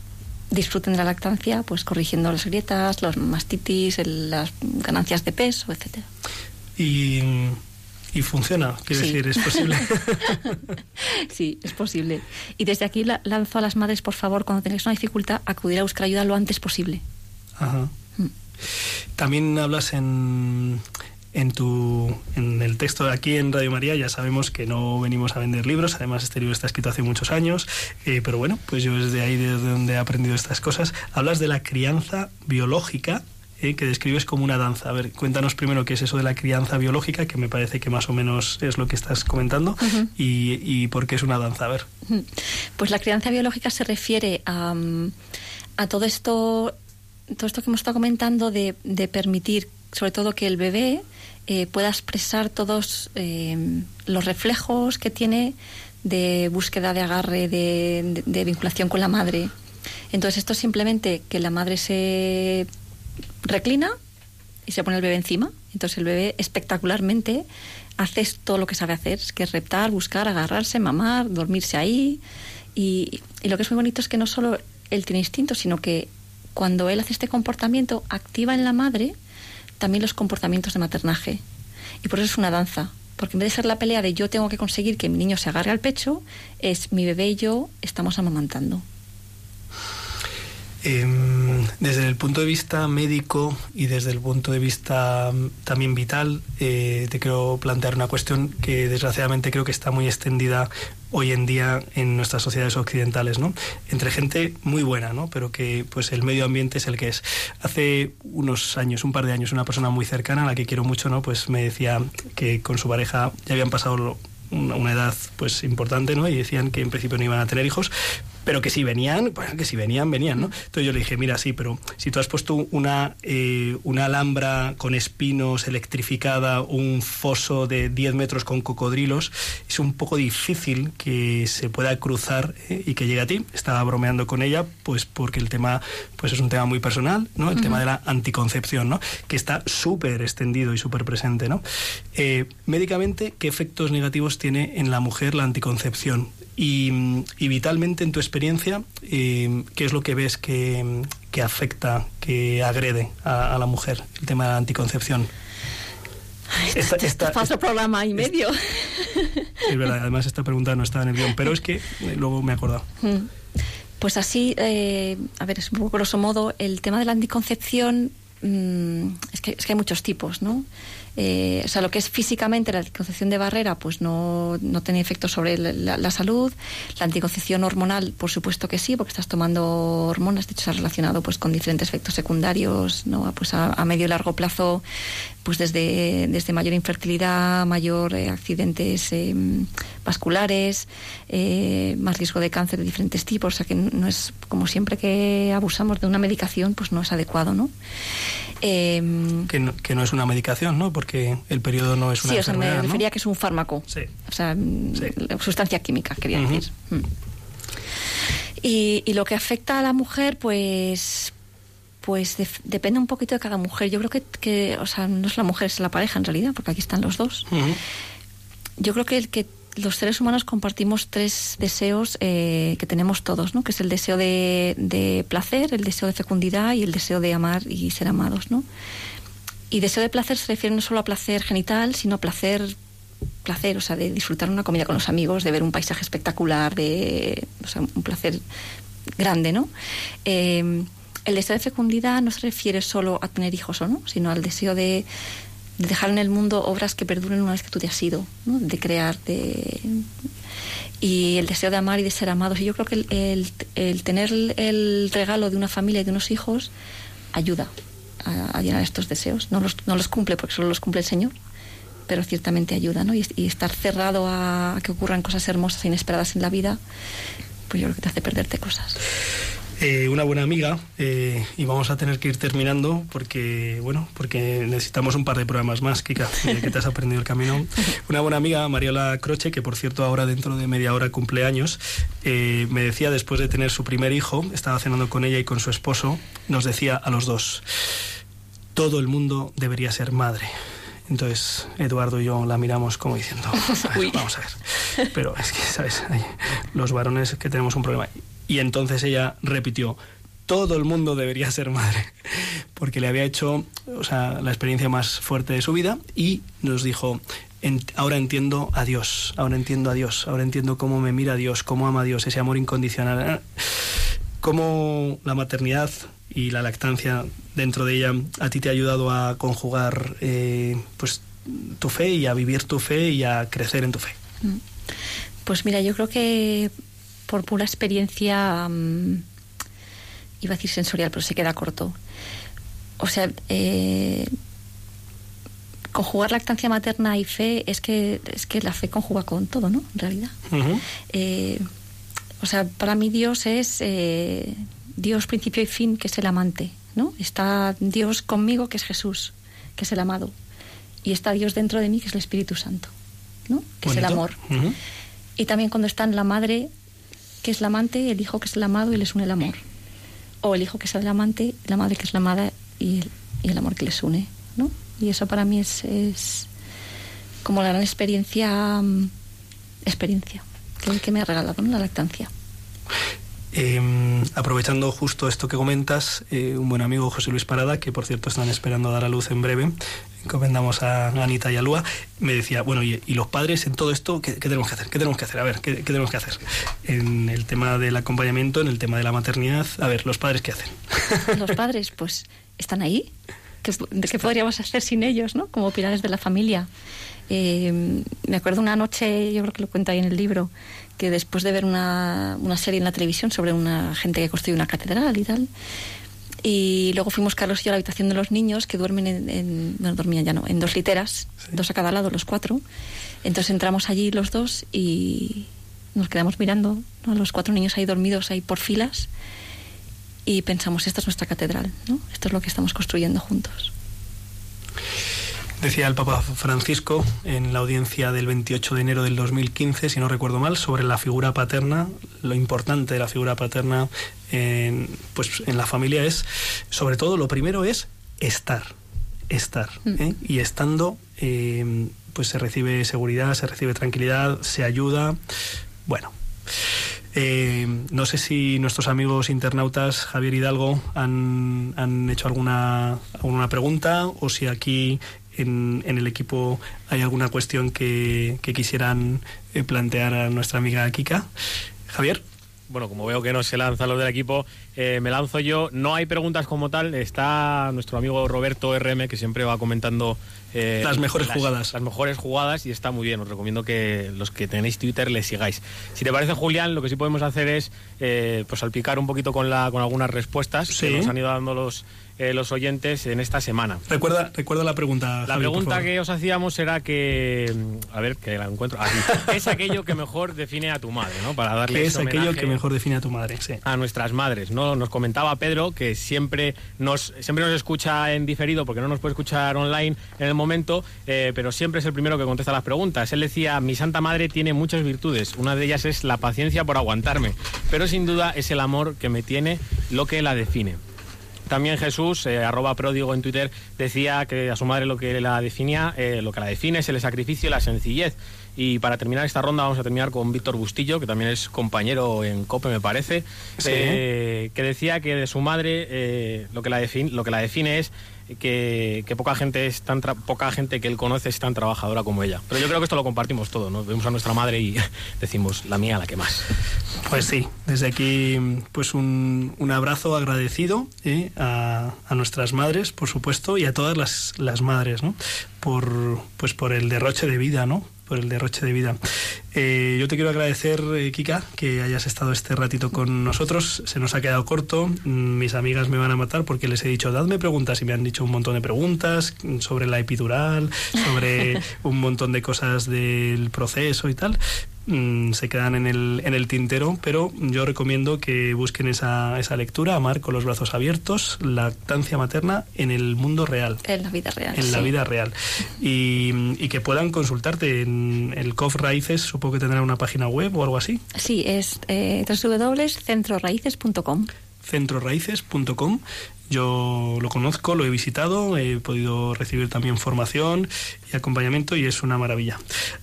disfruten de la lactancia, pues corrigiendo las grietas, los mastitis, el- las ganancias de peso, etcétera. Y, y funciona, quiero Sí. decir, es posible. Sí, es posible. Y desde aquí la- lanzo a las madres, por favor, cuando tengáis una dificultad, acudir a buscar ayuda lo antes posible. Ajá. Mm. También hablas en, en tu en el texto de aquí en Radio María, ya sabemos que no venimos a vender libros, además este libro está escrito hace muchos años, eh, pero bueno, pues yo desde ahí desde donde he aprendido estas cosas. Hablas de la crianza biológica eh, que describes como una danza. A ver, cuéntanos primero qué es eso de la crianza biológica, que me parece que más o menos es lo que estás comentando, y, y por qué es una danza. A ver. Pues la crianza biológica se refiere a, mm, a todo esto todo esto que hemos estado comentando de, de permitir, sobre todo, que el bebé eh, pueda expresar todos eh, los reflejos que tiene de búsqueda de agarre, de, de- de vinculación con la madre. Entonces, esto es simplemente que la madre se reclina y se pone el bebé encima. Entonces, el bebé espectacularmente hace todo lo que sabe hacer, que es reptar, buscar, agarrarse, mamar, dormirse ahí. Y, y lo que es muy bonito es que no solo él tiene instinto, sino que cuando él hace este comportamiento, activa en la madre también los comportamientos de maternaje. Y por eso es una danza. Porque en vez de ser la pelea de yo tengo que conseguir que mi niño se agarre al pecho, es mi bebé y yo estamos amamantando. Em, desde el punto de vista médico y desde el punto de vista mm, también vital, eh, te quiero plantear una cuestión que desgraciadamente creo que está muy extendida hoy en día en nuestras sociedades occidentales, ¿no? Entre gente muy buena, ¿no? Pero que pues el medio ambiente es el que es. Hace unos años, un par de años, una persona muy cercana a la que quiero mucho, ¿no? Pues me decía que con su pareja ya habían pasado una edad pues importante, ¿no? Y decían que en principio no iban a tener hijos, pero que si venían, bueno, que si venían, venían, ¿no? Entonces yo le dije, mira, sí, pero si tú has puesto una, eh, una alhambra con espinos electrificada, un foso de 10 metros con cocodrilos, es un poco difícil que se pueda cruzar eh, y que llegue a ti. Estaba bromeando con ella, pues porque el tema pues es un tema muy personal, ¿no? El tema de la anticoncepción, ¿no? Que está súper extendido y súper presente, ¿no? Eh, médicamente, ¿qué efectos negativos tiene en la mujer la anticoncepción? Y, y vitalmente, en tu experiencia, eh, ¿qué es lo que ves que, que afecta, que agrede a, a la mujer el tema de la anticoncepción? Esta- esta- Falso programa y medio. Es verdad, además esta pregunta no estaba en el guion, pero es que eh, luego me he acordado. Mm. Pues así, eh, a ver, es un poco grosso modo, el tema de la anticoncepción mm, es, que, es que hay muchos tipos, ¿no? Eh, o sea, lo que es físicamente la anticoncepción de barrera, pues no, no tiene efecto sobre la, la- salud. La anticoncepción hormonal, por supuesto que sí, porque estás tomando hormonas, de hecho, se ha relacionado pues con diferentes efectos secundarios, ¿no? Pues a, medio y largo plazo, pues desde, desde mayor infertilidad, mayor eh, accidentes eh, vasculares, más riesgo de cáncer de diferentes tipos. O sea que no es como siempre que abusamos de una medicación, pues no es adecuado, ¿no? Eh, Que no, que no es una medicación, ¿no? Porque el periodo no es una sí, o sea, me refería que es un fármaco. Sí. O sea, mm, Sí. sustancia química, quería decir. Mm. Y, y lo que afecta a la mujer, pues pues def- depende un poquito de cada mujer. Yo creo que, que, o sea, no es la mujer, es la pareja en realidad, porque aquí están los dos. Yo creo que, el que los seres humanos compartimos tres deseos eh, que tenemos todos, ¿no? Que es el deseo de, de placer, el deseo de fecundidad y el deseo de amar y ser amados, ¿no? Y deseo de placer se refiere no solo a placer genital, sino a placer placer, o sea, de disfrutar una comida con los amigos, de ver un paisaje espectacular, de, o sea, un placer grande, ¿no? Eh, el deseo de fecundidad no se refiere solo a tener hijos o no, sino al deseo de, de dejar en el mundo obras que perduren una vez que tú te has ido, ¿no? de crear, de y el deseo de amar y de ser amados. Y yo creo que el, el- tener el regalo de una familia y de unos hijos ayuda a, a llenar estos deseos. No los, no los cumple porque solo los cumple el Señor, pero ciertamente ayuda, ¿no? Y, y estar cerrado a que ocurran cosas hermosas e inesperadas en la vida, pues yo creo que te hace perderte cosas. Eh, una buena amiga eh, y vamos a tener que ir terminando porque bueno porque necesitamos un par de programas más Kika que te has aprendido el camino. Una buena amiga Mariola Croce que por cierto ahora dentro de media hora cumpleaños eh, me decía después de tener su primer hijo estaba cenando con ella y con su esposo nos decía a los dos todo el mundo debería ser madre entonces Eduardo y yo la miramos como diciendo "A ver, vamos a ver pero es que sabes los varones que tenemos un problema y entonces ella repitió, todo el mundo debería ser madre, porque le había hecho o sea, la experiencia más fuerte de su vida y nos dijo, "En- ahora entiendo a Dios, ahora entiendo a Dios, ahora entiendo cómo me mira Dios, cómo ama a Dios, ese amor incondicional, cómo la maternidad y la lactancia dentro de ella a ti te ha ayudado a conjugar eh, pues tu fe y a vivir tu fe y a crecer en tu fe. Pues mira, yo creo que por pura experiencia, mm, iba a decir sensorial, pero se queda corto. o sea, eh, conjugar lactancia materna y fe es que, es que la fe conjuga con todo, ¿no? En realidad. Eh, o sea, para mí Dios es eh, Dios principio y fin, que es el amante, ¿no? Está Dios conmigo, que es Jesús, que es el amado. Y está Dios dentro de mí, que es el Espíritu Santo, ¿no? Que es el amor. Ujú. Y también cuando está en la madre, que es la amante, el hijo que es el amado y les une el amor. O el hijo que es el amante, la madre que es la amada y el, y el amor que les une, ¿no? Y eso para mí es, es como la gran experiencia, mm, experiencia que, me ha regalado la lactancia. Eh, aprovechando justo esto que comentas, eh, un buen amigo José Luis Parada, que por cierto están esperando a dar a luz en breve, encomendamos a Anita y a Lua, me decía, bueno, y, y los padres en todo esto, ¿qué, qué tenemos que hacer? ¿Qué tenemos que hacer? A ver, ¿qué, qué tenemos que hacer? En el tema del acompañamiento, en el tema de la maternidad, a ver, los padres, ¿qué hacen? Los padres, pues, están ahí. ¿Qué, qué podríamos hacer sin ellos, no? Como pilares de la familia. Eh, me acuerdo una noche, yo creo que lo cuento ahí en el libro, que después de ver una, una serie en la televisión sobre una gente que construye una catedral y tal, y luego fuimos Carlos y yo a la habitación de los niños que duermen en, en- bueno, dormían ya no, en dos literas, dos a cada lado, los cuatro. Entonces entramos allí los dos y nos quedamos mirando ¿no? a los cuatro niños ahí dormidos ahí por filas y pensamos, esta es nuestra catedral, ¿no? Esto es lo que estamos construyendo juntos. Decía el Papa Francisco en la audiencia del 28 de enero del 2015, si no recuerdo mal, sobre la figura paterna, lo importante de la figura paterna en, pues, en la familia es, sobre todo, lo primero es estar, estar. ¿eh? Y estando, eh, pues se recibe seguridad, se recibe tranquilidad, se ayuda. Bueno. Eh, no sé si nuestros amigos internautas Javier Hidalgo han, han hecho alguna, alguna pregunta o si aquí en, en el equipo hay alguna cuestión que, que quisieran eh, plantear a nuestra amiga Kika. Javier. Bueno, como veo que no se lanzan los del equipo, eh, me lanzo yo. No hay preguntas como tal. Está nuestro amigo Roberto RM, que siempre va comentando... eh, Las mejores jugadas. Las mejores jugadas y está muy bien. Os recomiendo que los que tenéis Twitter le sigáis. Si te parece, Julián, lo que sí podemos hacer es eh, pues salpicar un poquito con, la, con algunas respuestas Sí. que nos han ido dando los, eh, los oyentes en esta semana. Recuerda, recuerda la pregunta. La Javi, pregunta que os hacíamos era que, a ver, que la encuentro. Aquí. ¿Qué es aquello que mejor define a tu madre, no? Para darle ¿Qué es aquello que mejor define a tu madre? Sí. a nuestras madres, ¿no? Nos comentaba Pedro que siempre nos siempre nos escucha en diferido porque no nos puede escuchar online en el momento, eh, pero siempre es el primero que contesta las preguntas. Él decía, mi santa madre tiene muchas virtudes, una de ellas es la paciencia por aguantarme, pero sin duda es el amor que me tiene lo que la define. También Jesús, eh, arroba pródigo en Twitter, decía que a su madre lo que la definía, eh, lo que la define es el sacrificio y la sencillez. Y para terminar esta ronda vamos a terminar con Víctor Bustillo, que también es compañero en COPE, me parece, Sí. eh, que decía que de su madre eh, lo, que la define, lo que la define es que, que poca gente es tan tra- poca gente que él conoce es tan trabajadora como ella. Pero yo creo que esto lo compartimos todo, ¿no? Vemos a nuestra madre y decimos la mía la que más. Pues sí, desde aquí pues un, un abrazo agradecido ¿eh? a, a nuestras madres, por supuesto, y a todas las, las madres, ¿no? Por, pues por el derroche de vida, ¿no? Por el derroche de vida. Eh, yo te quiero agradecer, eh, Kika, que hayas estado este ratito con nosotros. Se nos ha quedado corto. Mm, Mis amigas me van a matar porque les he dicho, dadme preguntas y me han dicho un montón de preguntas mm, sobre la epidural, sobre un montón de cosas del proceso y tal mm, se quedan en el, en el tintero, pero yo recomiendo que busquen esa, esa lectura, Amar con los brazos abiertos, lactancia materna en el mundo real. En la vida real. En la vida real. Y, y que puedan consultarte en el COF Raíces, supongo que tendrá una página web o algo así, Sí, es eh, www.centroraíces.com. centroraíces.com. Yo lo conozco, lo he visitado, he podido recibir también formación y acompañamiento y es una maravilla.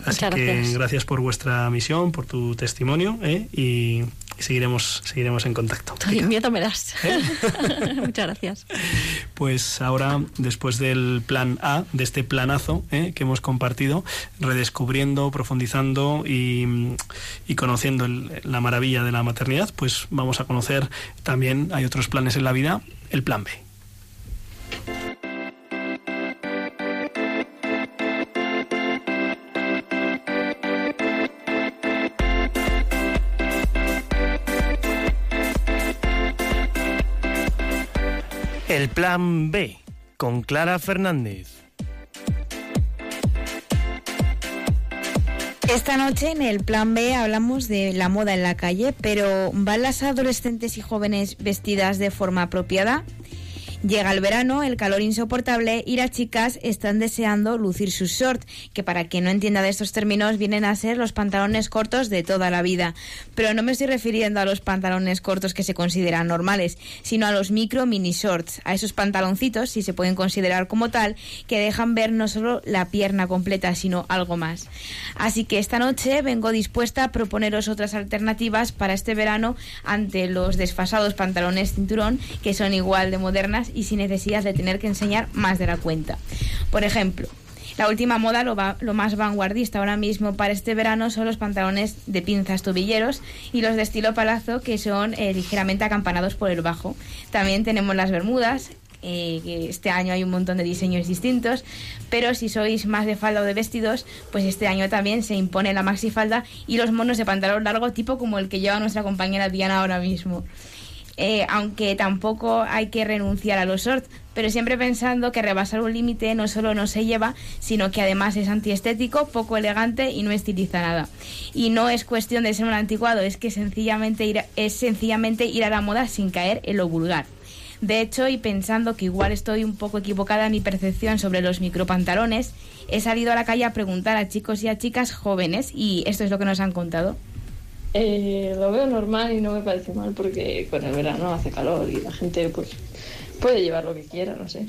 Así Muchas que gracias. gracias por vuestra misión, por tu testimonio ¿eh? y, y seguiremos, seguiremos en contacto. Ay, miedo me das. ¿Eh? Muchas gracias. Pues ahora, después del plan A, de este planazo ¿eh? que hemos compartido, redescubriendo, profundizando y, y conociendo el- la maravilla de la maternidad, pues vamos a conocer también, hay otros planes en la vida, el plan B. El plan B. con Clara Fernández. Esta noche en el Plan B hablamos de la moda en la calle, pero ¿van las adolescentes y jóvenes vestidas de forma apropiada? Llega el verano, el calor insoportable y las chicas están deseando lucir sus shorts, que para quien no entienda de estos términos vienen a ser los pantalones cortos de toda la vida. Pero no me estoy refiriendo a los pantalones cortos que se consideran normales, sino a los micro mini shorts, a esos pantaloncitos, si se pueden considerar como tal, que dejan ver no solo la pierna completa, sino algo más. Así que esta noche vengo dispuesta a proponeros otras alternativas para este verano ante los desfasados pantalones cinturón, que son igual de modernas y sin necesidad de tener que enseñar más de la cuenta. Por ejemplo, la última moda, lo, va- más vanguardista ahora mismo para este verano son los pantalones de pinzas tobilleros y los de estilo palazo que son eh, ligeramente acampanados por el bajo. También tenemos las bermudas, eh, que este año hay un montón de diseños distintos, pero si sois más de falda o de vestidos, pues este año también se impone la maxifalda y los monos de pantalón largo tipo como el que lleva nuestra compañera Diana ahora mismo. Eh, aunque tampoco hay que renunciar a los shorts, pero siempre pensando que rebasar un límite no solo no se lleva, sino que además es antiestético, poco elegante y no estiliza nada. Y no es cuestión de ser un anticuado, es que sencillamente ir es sencillamente ir a la moda sin caer en lo vulgar. De hecho, y pensando que igual estoy un poco equivocada en mi percepción sobre los micropantalones, he salido a la calle a preguntar a chicos y a chicas jóvenes y esto es lo que nos han contado. Eh, lo veo normal y no me parece mal porque con el verano hace calor y la gente pues puede llevar lo que quiera, no sé.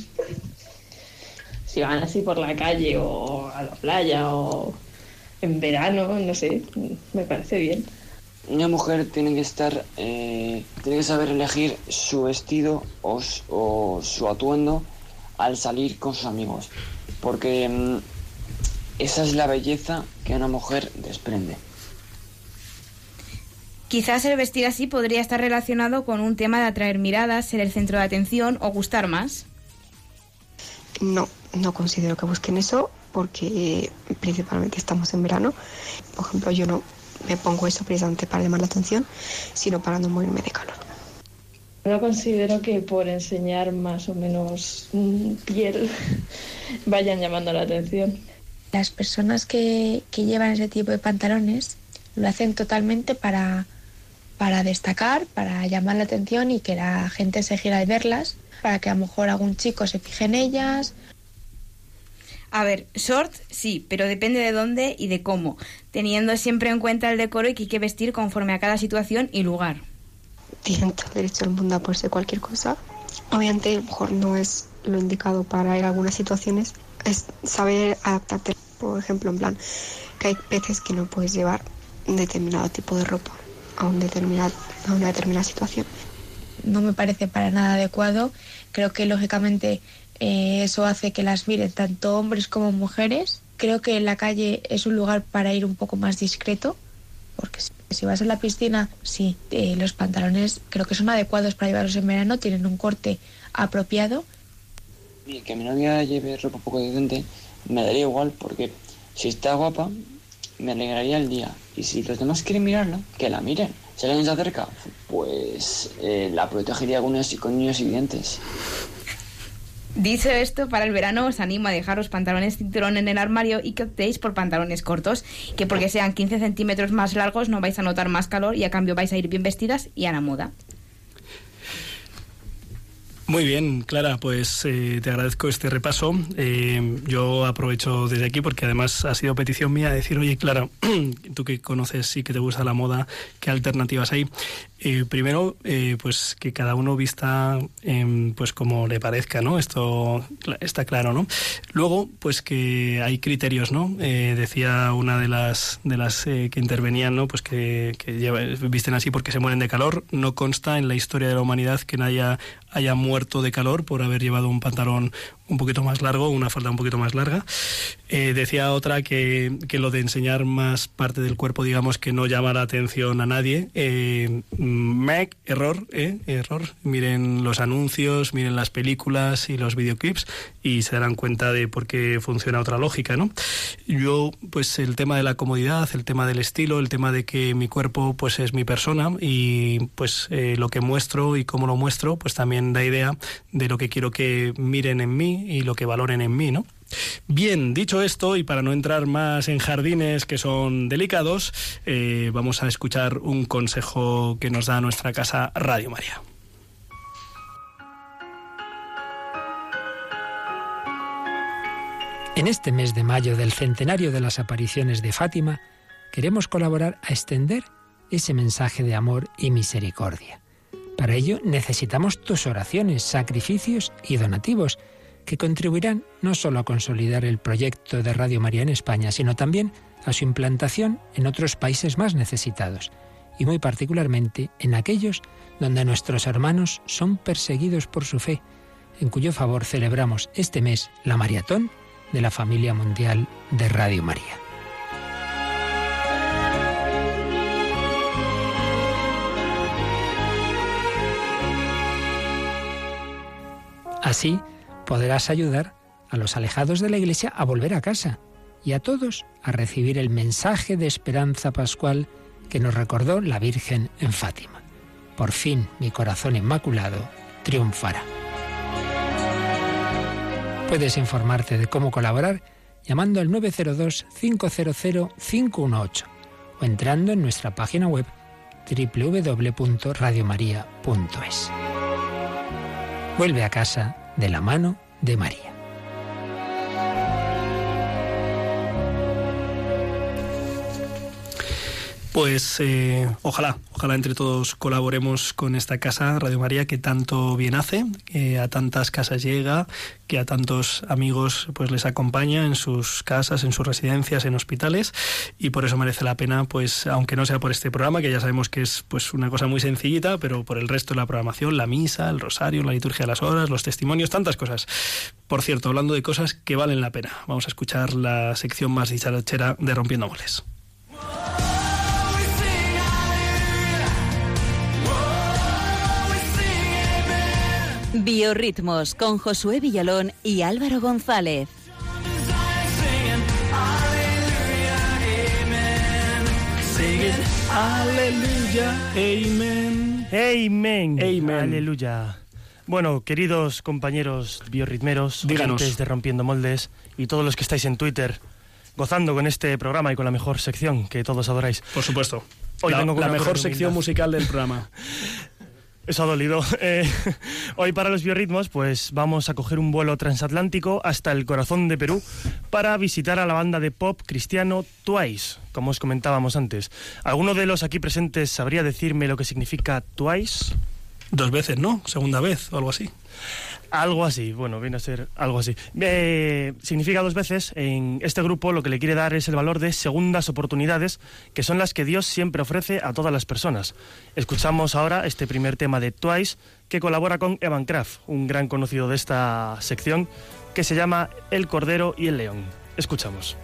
Si van así por la calle o a la playa o en verano, no sé, me parece bien. Una mujer tiene que estar, eh, tiene que saber elegir su vestido o, su atuendo al salir con sus amigos, porque mm, esa es la belleza que una mujer desprende. Quizás el vestir así podría estar relacionado con un tema de atraer miradas, ser el centro de atención o gustar más. No, no considero que busquen eso porque principalmente estamos en verano. Por ejemplo, yo no me pongo eso precisamente para llamar la atención, sino para no morirme de calor. No considero que por enseñar más o menos mm, piel vayan llamando la atención. Las personas que, que llevan ese tipo de pantalones lo hacen totalmente para, para destacar, para llamar la atención y que la gente se gira al verlas, para que a lo mejor algún chico se fije en ellas. A ver, short sí, pero depende de dónde y de cómo, teniendo siempre en cuenta el decoro y que hay que vestir conforme a cada situación y lugar. Tienen todo el derecho del mundo a ponerse cualquier cosa. Obviamente, a lo mejor no es lo indicado para en algunas situaciones. Es saber adaptarte. Por ejemplo, en plan, que hay veces que no puedes llevar un determinado tipo de ropa a, un determinado, a una determinada situación. No me parece para nada adecuado. Creo que lógicamente eh, eso hace que las miren tanto hombres como mujeres. Creo que la calle es un lugar para ir un poco más discreto, porque si, si vas a la piscina, sí, eh, los pantalones creo que son adecuados para llevarlos en verano, tienen un corte apropiado. Y que mi novia lleve ropa poco decente me daría igual porque si está guapa me alegraría el día. Y si los demás quieren mirarla, que la miren. Si alguien se acerca, pues eh, la protegería con uñas y con uñas y dientes. Dicho esto, para el verano os animo a dejar los pantalones cinturón en el armario y que optéis por pantalones cortos, que porque sean 15 centímetros más largos no vais a notar más calor y a cambio vais a ir bien vestidas y a la moda. Muy bien, Clara, pues eh, te agradezco este repaso. Eh, yo aprovecho desde aquí porque además ha sido petición mía decir, oye, Clara, tú que conoces y que te gusta la moda, ¿qué alternativas hay? Eh, primero, eh, pues que cada uno vista em, pues como le parezca, ¿no? Esto está claro, ¿no? Luego, pues que hay criterios, ¿no? Eh, decía una de las de las eh, que intervenían, ¿no? Pues que, visten así porque se mueren de calor. No consta en la historia de la humanidad que nadie haya, muerto de calor por haber llevado un pantalón un poquito más largo, una falda un poquito más larga. Decía otra que, que lo de enseñar más parte del cuerpo, digamos, que no llama la atención a nadie. Eh, Mac, error, eh, error. Miren los anuncios, miren las películas y los videoclips y se darán cuenta de por qué funciona otra lógica, ¿no? Yo, pues el tema de la comodidad, el tema del estilo, el tema de que mi cuerpo, pues es mi persona y pues eh, lo que muestro y cómo lo muestro, pues también da idea de lo que quiero que miren en mí, y lo que valoren en mí, ¿no? Bien, dicho esto, y para no entrar más en jardines que son delicados, eh, vamos a escuchar un consejo que nos da nuestra casa Radio María. En este mes de mayo del centenario de las apariciones de Fátima, queremos colaborar a extender ese mensaje de amor y misericordia. Para ello necesitamos tus oraciones, sacrificios y donativos, que contribuirán no solo a consolidar el proyecto de Radio María en España, sino también a su implantación en otros países más necesitados, y muy particularmente en aquellos donde nuestros hermanos son perseguidos por su fe, en cuyo favor celebramos este mes la maratón de la familia mundial de Radio María. Así podrás ayudar a los alejados de la Iglesia a volver a casa y a todos a recibir el mensaje de esperanza pascual que nos recordó la Virgen en Fátima. Por fin mi corazón inmaculado triunfará. Puedes informarte de cómo colaborar llamando al 902-500-518 o entrando en nuestra página web www.radiomaria.es. Vuelve a casa de la mano de María. Pues eh, ojalá, ojalá entre todos colaboremos con esta casa Radio María que tanto bien hace, que a tantas casas llega, que a tantos amigos pues les acompaña en sus casas, en sus residencias, en hospitales y por eso merece la pena, pues aunque no sea por este programa que ya sabemos que es pues una cosa muy sencillita, pero por el resto de la programación, la misa, el rosario, la liturgia de las horas, los testimonios, tantas cosas. Por cierto, hablando de cosas que valen la pena, vamos a escuchar la sección más dicharachera de Rompiendo Moles. Biorritmos con Josué Villalón y Álvaro González. Aleluya, amén. Amén. Amén. Aleluya. Bueno, queridos compañeros biorritmeros, Díganos. oyentes de Rompiendo Moldes y todos los que estáis en Twitter gozando con este programa y con la mejor sección que todos adoráis. Por supuesto. Hoy la vengo con la mejor sección musical del programa. Eso ha dolido. Eh, hoy para los biorritmos, pues vamos a coger un vuelo transatlántico hasta el corazón de Perú para visitar a la banda de pop cristiano Twice, como os comentábamos antes. ¿Alguno de los aquí presentes sabría decirme lo que significa Twice? Dos veces, ¿no? Segunda vez o algo así. Algo así, bueno, viene a ser algo así. Eh, significa dos veces, en este grupo lo que le quiere dar es el valor de segundas oportunidades, que son las que Dios siempre ofrece a todas las personas. Escuchamos ahora este primer tema de Twice, que colabora con Evan Kraft, un gran conocido de esta sección, que se llama El Cordero y el León. Escuchamos.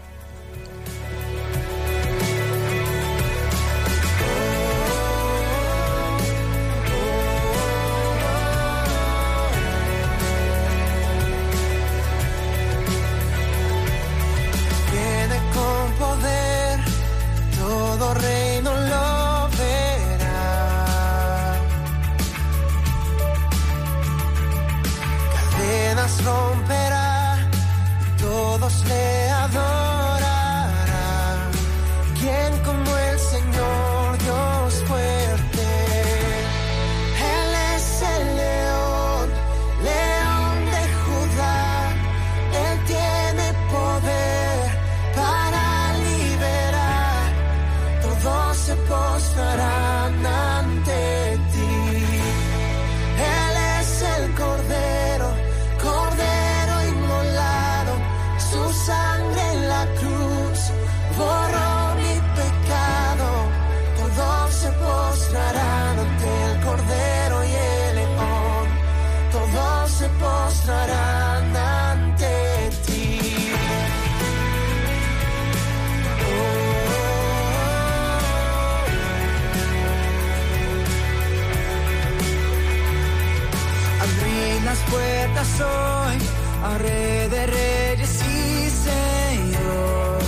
Las puertas hoy a Rey de Reyes y Señor.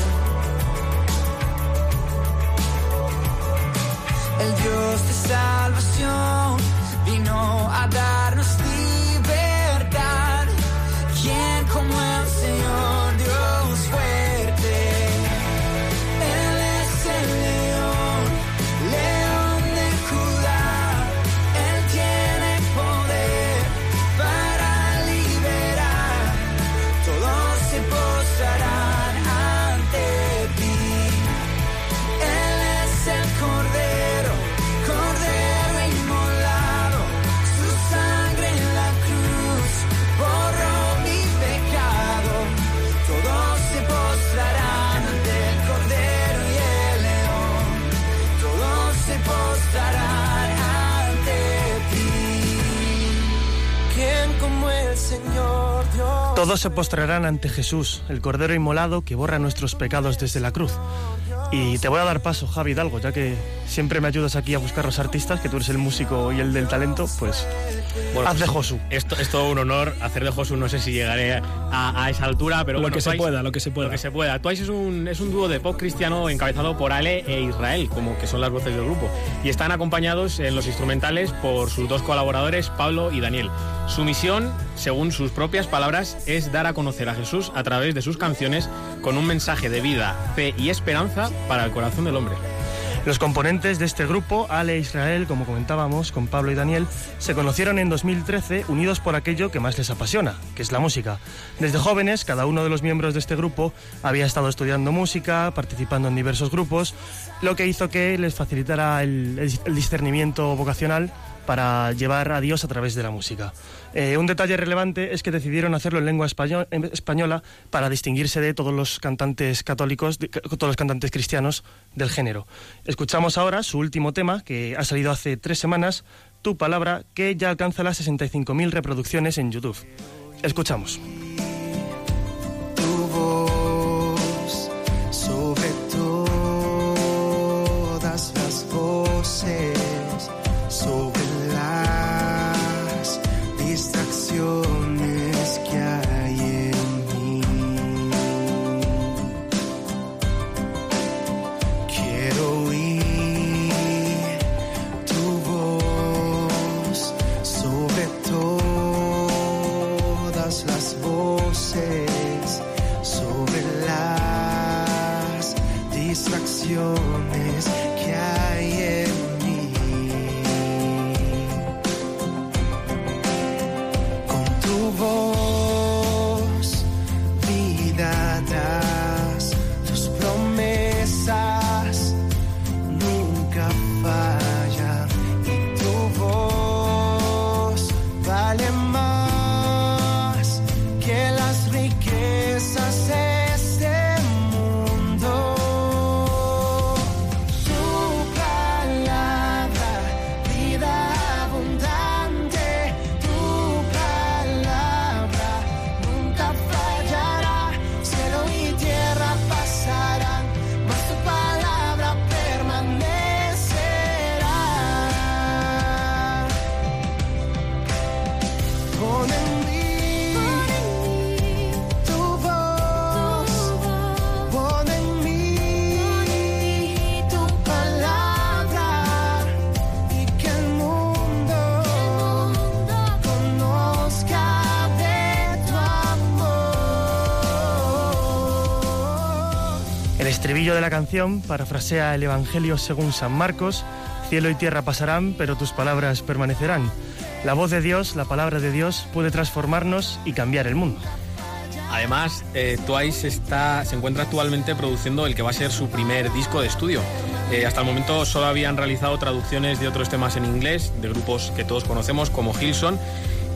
El Dios de salvación vino a darnos Todos se postrarán ante Jesús, el Cordero Inmolado que borra nuestros pecados desde la cruz. Y te voy a dar paso, Javi Hidalgo, ya que siempre me ayudas aquí a buscar los artistas, que tú eres el músico y el del talento, pues haz de Josu. Esto es todo un honor hacer de Josu. No sé si llegaré a, a esa altura, pero Lo bueno, que se pueda, lo que se pueda. Lo que se pueda. Twice es un, es un dúo de pop cristiano encabezado por Ale e Israel, como que son las voces del grupo. Y están acompañados en los instrumentales por sus dos colaboradores, Pablo y Daniel. Su misión, según sus propias palabras, es dar a conocer a Jesús a través de sus canciones con un mensaje de vida, fe y esperanza para el corazón del hombre. Los componentes de este grupo, Ale Israel, como comentábamos, con Pablo y Daniel, se conocieron en 2013 unidos por aquello que más les apasiona, que es la música. Desde jóvenes, cada uno de los miembros de este grupo había estado estudiando música, participando en diversos grupos, lo que hizo que les facilitara el discernimiento vocacional para llevar a Dios a través de la música. Eh, un detalle relevante es que decidieron hacerlo en lengua español- en española para distinguirse de todos los cantantes católicos, todos los cantantes cristianos del género. Escuchamos ahora su último tema, que ha salido hace tres semanas, Tu Palabra, que ya alcanza las 65.000 reproducciones en YouTube. Escuchamos. tu voz sobre todas las voces, de la canción parafrasea el Evangelio según San Marcos, cielo y tierra pasarán, pero tus palabras permanecerán. La voz de Dios, la palabra de Dios, puede transformarnos y cambiar el mundo. Además, eh, Twice está, se encuentra actualmente produciendo el que va a ser su primer disco de estudio. Eh, hasta el momento solo habían realizado traducciones de otros temas en inglés, de grupos que todos conocemos como Hilson,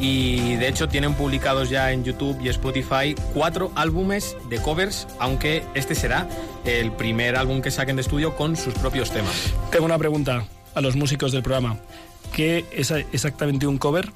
y de hecho tienen publicados ya en YouTube y Spotify cuatro álbumes de covers, aunque este será el primer álbum que saquen de estudio con sus propios temas. Tengo una pregunta a los músicos del programa. ¿Qué es exactamente un cover?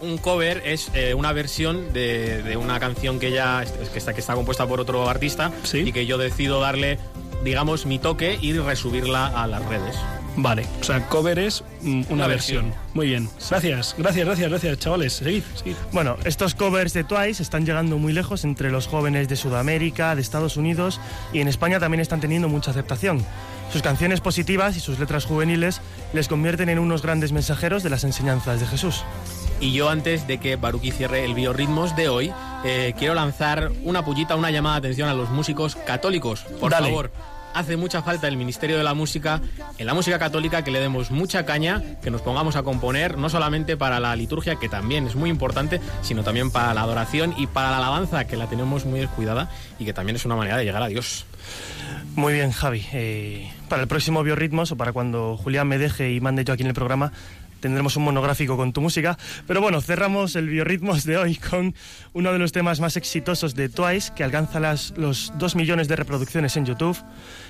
Un cover es eh, una versión de, de una canción que ya que está, que está compuesta por otro artista y que yo decido darle, digamos, mi toque y resubirla a las redes. Vale, o sea, cover es mm, una, Una versión. versión. Muy bien. Gracias, gracias, gracias, gracias, chavales. Seguid, seguid. Bueno, estos covers de Twice están llegando muy lejos entre los jóvenes de Sudamérica, de Estados Unidos y en España también están teniendo mucha aceptación. Sus canciones positivas y sus letras juveniles les convierten en unos grandes mensajeros de las enseñanzas de Jesús. Y yo antes de que Baruki cierre el biorritmos de hoy, eh, quiero lanzar una pullita, una llamada de atención a los músicos católicos. Por Dale. favor, hace mucha falta el Ministerio de la Música, en la música católica, que le demos mucha caña, que nos pongamos a componer, no solamente para la liturgia, que también es muy importante, sino también para la adoración y para la alabanza, que la tenemos muy descuidada y que también es una manera de llegar a Dios. Muy bien, Javi. Eh, para el próximo Biorritmos o para cuando Julián me deje y mande yo aquí en el programa, tendremos un monográfico con tu música. Pero bueno, cerramos el Biorritmos de hoy con uno de los temas más exitosos de Twice, que alcanza las, los 2 millones de reproducciones en YouTube.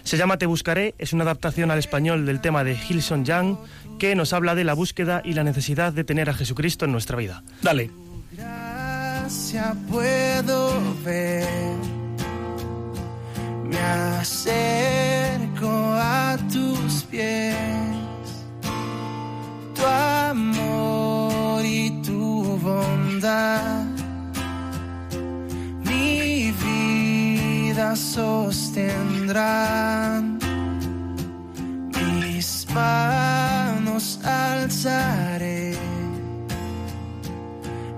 Se llama Te Buscaré, es una adaptación al español del tema de Hilson Young, que nos habla de la búsqueda y la necesidad de tener a Jesucristo en nuestra vida. Dale. gracia puedo ver. Me acerco a tus pies. Tu amor y tu bondad. Mi vida sostendrán. Mis manos alzaré.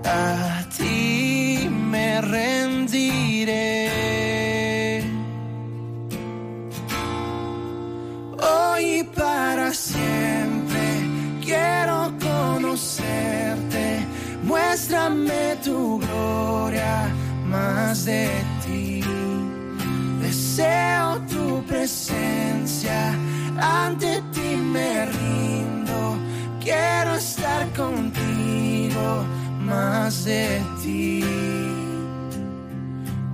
A ti me rendiré. Hoy para siempre quiero conocerte. Muéstrame tu gloria más de ti. Deseo tu presencia. Ante ti me rindo. Quiero estar contigo más de ti.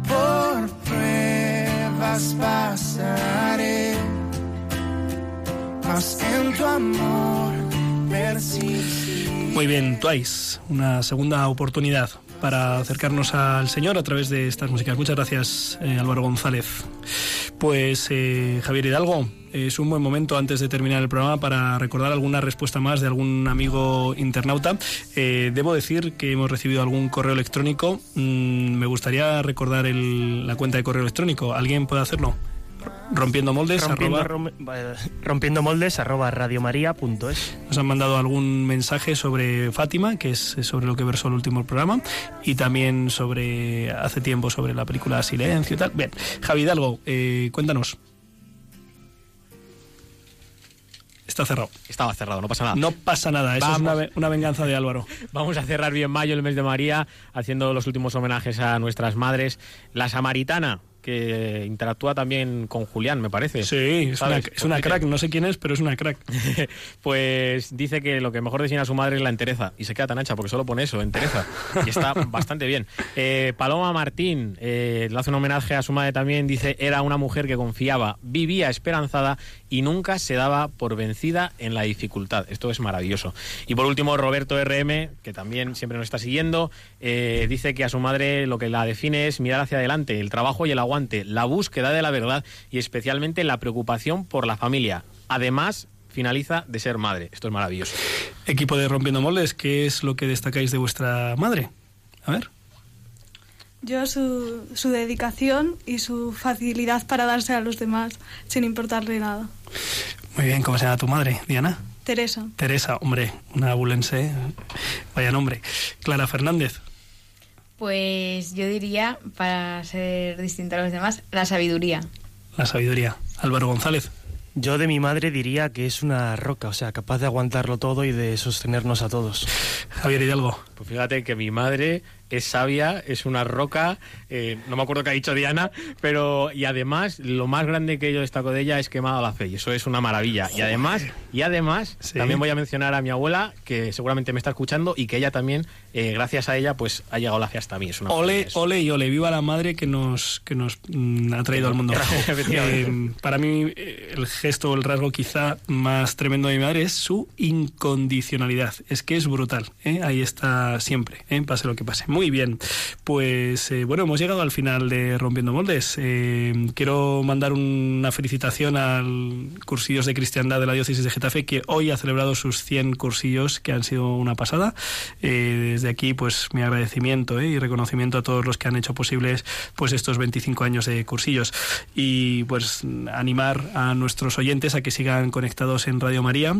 Por pruebas pasaré, mas en tu amor. Muy bien, Twice, una segunda oportunidad para acercarnos al Señor a través de estas músicas. Muchas gracias, eh, Álvaro González. Pues eh, Javier Hidalgo, es un buen momento antes de terminar el programa para recordar alguna respuesta más de algún amigo internauta. Eh, debo decir que hemos recibido algún correo electrónico. Mm, me gustaría recordar el- la cuenta de correo electrónico. ¿Alguien puede hacerlo? Rompiendo moldes. Rompiendo, arroba- rom- rompiendo moldes arroba radiomaria.es. Nos han mandado algún mensaje sobre Fátima, que es sobre lo que versó el último programa, y también sobre hace tiempo sobre la película Silencio y tal. Bien, Javi Hidalgo, eh, cuéntanos. Está cerrado. Estaba cerrado, no pasa nada. No pasa nada, eso es Vamos. una, ve- una venganza de Álvaro. Vamos a cerrar bien mayo, el mes de María, haciendo los últimos homenajes a nuestras madres. La Samaritana, que interactúa también con Julián, me parece. Sí, es una, ¿Sabes? es una crack, no sé quién es, pero es una crack. Pues dice que lo que mejor define a su madre es la entereza. Y se queda tan ancha porque solo pone eso, entereza. Y está bastante bien. Eh, Paloma Martín eh, le hace un homenaje a su madre también. Dice, era una mujer que confiaba, vivía esperanzada y nunca se daba por vencida en la dificultad. Esto es maravilloso. Y por último, Roberto RM, que también siempre nos está siguiendo, eh, dice que a su madre lo que la define es mirar hacia adelante, el trabajo y el aguante, la búsqueda de la verdad y especialmente la preocupación por la familia. Además, finaliza de ser madre. Esto es maravilloso. Equipo de Rompiendo Moldes, ¿qué es lo que destacáis de vuestra madre? A ver. Yo su, su dedicación y su facilidad para darse a los demás sin importarle nada. Muy bien, ¿cómo se llama tu madre, Diana? Teresa. Teresa, hombre, una abulense, vaya nombre. Clara Fernández. Pues yo diría, para ser distinta a los demás, la sabiduría. La sabiduría. Álvaro González. Yo de mi madre diría que es una roca, o sea, capaz de aguantarlo todo y de sostenernos a todos. Javier Hidalgo. Pues fíjate que mi madre es sabia, es una roca, eh, no me acuerdo qué ha dicho Diana, pero y además lo más grande que yo destaco de ella es que me ha dado la fe y eso es una maravilla. Y además, y además también voy a mencionar a mi abuela que seguramente me está escuchando y que ella también, eh, gracias a ella, pues ha llegado la fe hasta mí. Es una Ole, ole y ole, viva la madre que nos, que nos mm, ha traído al mundo. Eh, para mí, el gesto, el rasgo quizá más tremendo de mi madre es su incondicionalidad. Es que es brutal, ahí está siempre, pase lo que pase. Muy bien, pues eh, bueno, hemos llegado al final de Rompiendo Moldes. Eh, quiero mandar una felicitación al Cursillos de Cristiandad de la Diócesis de Getafe, que hoy ha celebrado sus 100 cursillos, que han sido una pasada. Eh, desde aquí, pues mi agradecimiento ¿eh? y reconocimiento a todos los que han hecho posibles pues estos 25 años de cursillos. Y pues animar a nuestros oyentes a que sigan conectados en Radio María.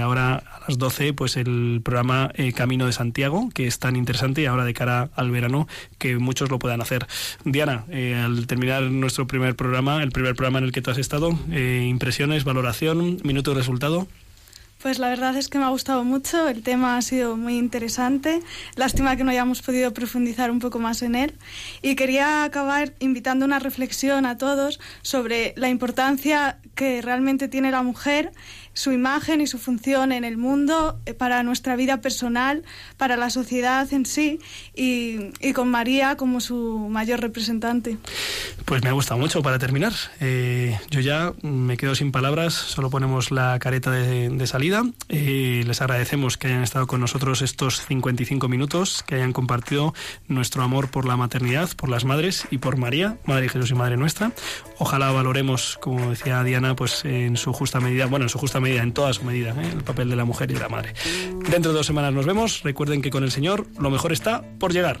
Ahora a las 12, pues el programa Camino de Santiago, que es tan interesante y ahora de cara al verano, que muchos lo puedan hacer. Diana, eh, al terminar nuestro primer programa, el primer programa en el que tú has estado, eh, impresiones, valoración, minuto de resultado. Pues la verdad es que me ha gustado mucho, el tema ha sido muy interesante, lástima que no hayamos podido profundizar un poco más en él y quería acabar invitando una reflexión a todos sobre la importancia que realmente tiene la mujer su imagen y su función en el mundo, eh, para nuestra vida personal, para la sociedad en sí y, con María como su mayor representante. Pues me ha gustado mucho para terminar. Eh, yo ya me quedo sin palabras, solo ponemos la careta de salida. Eh, les agradecemos que hayan estado con nosotros estos 55 minutos, que hayan compartido nuestro amor por la maternidad, por las madres y por María, Madre Jesús y Madre nuestra. Ojalá valoremos, como decía Diana, pues en su justa medida, bueno, en su justa medida, en toda su medida, ¿eh? el papel de la mujer y de la madre. Dentro de dos semanas nos vemos. Recuerden que con el Señor lo mejor está por llegar.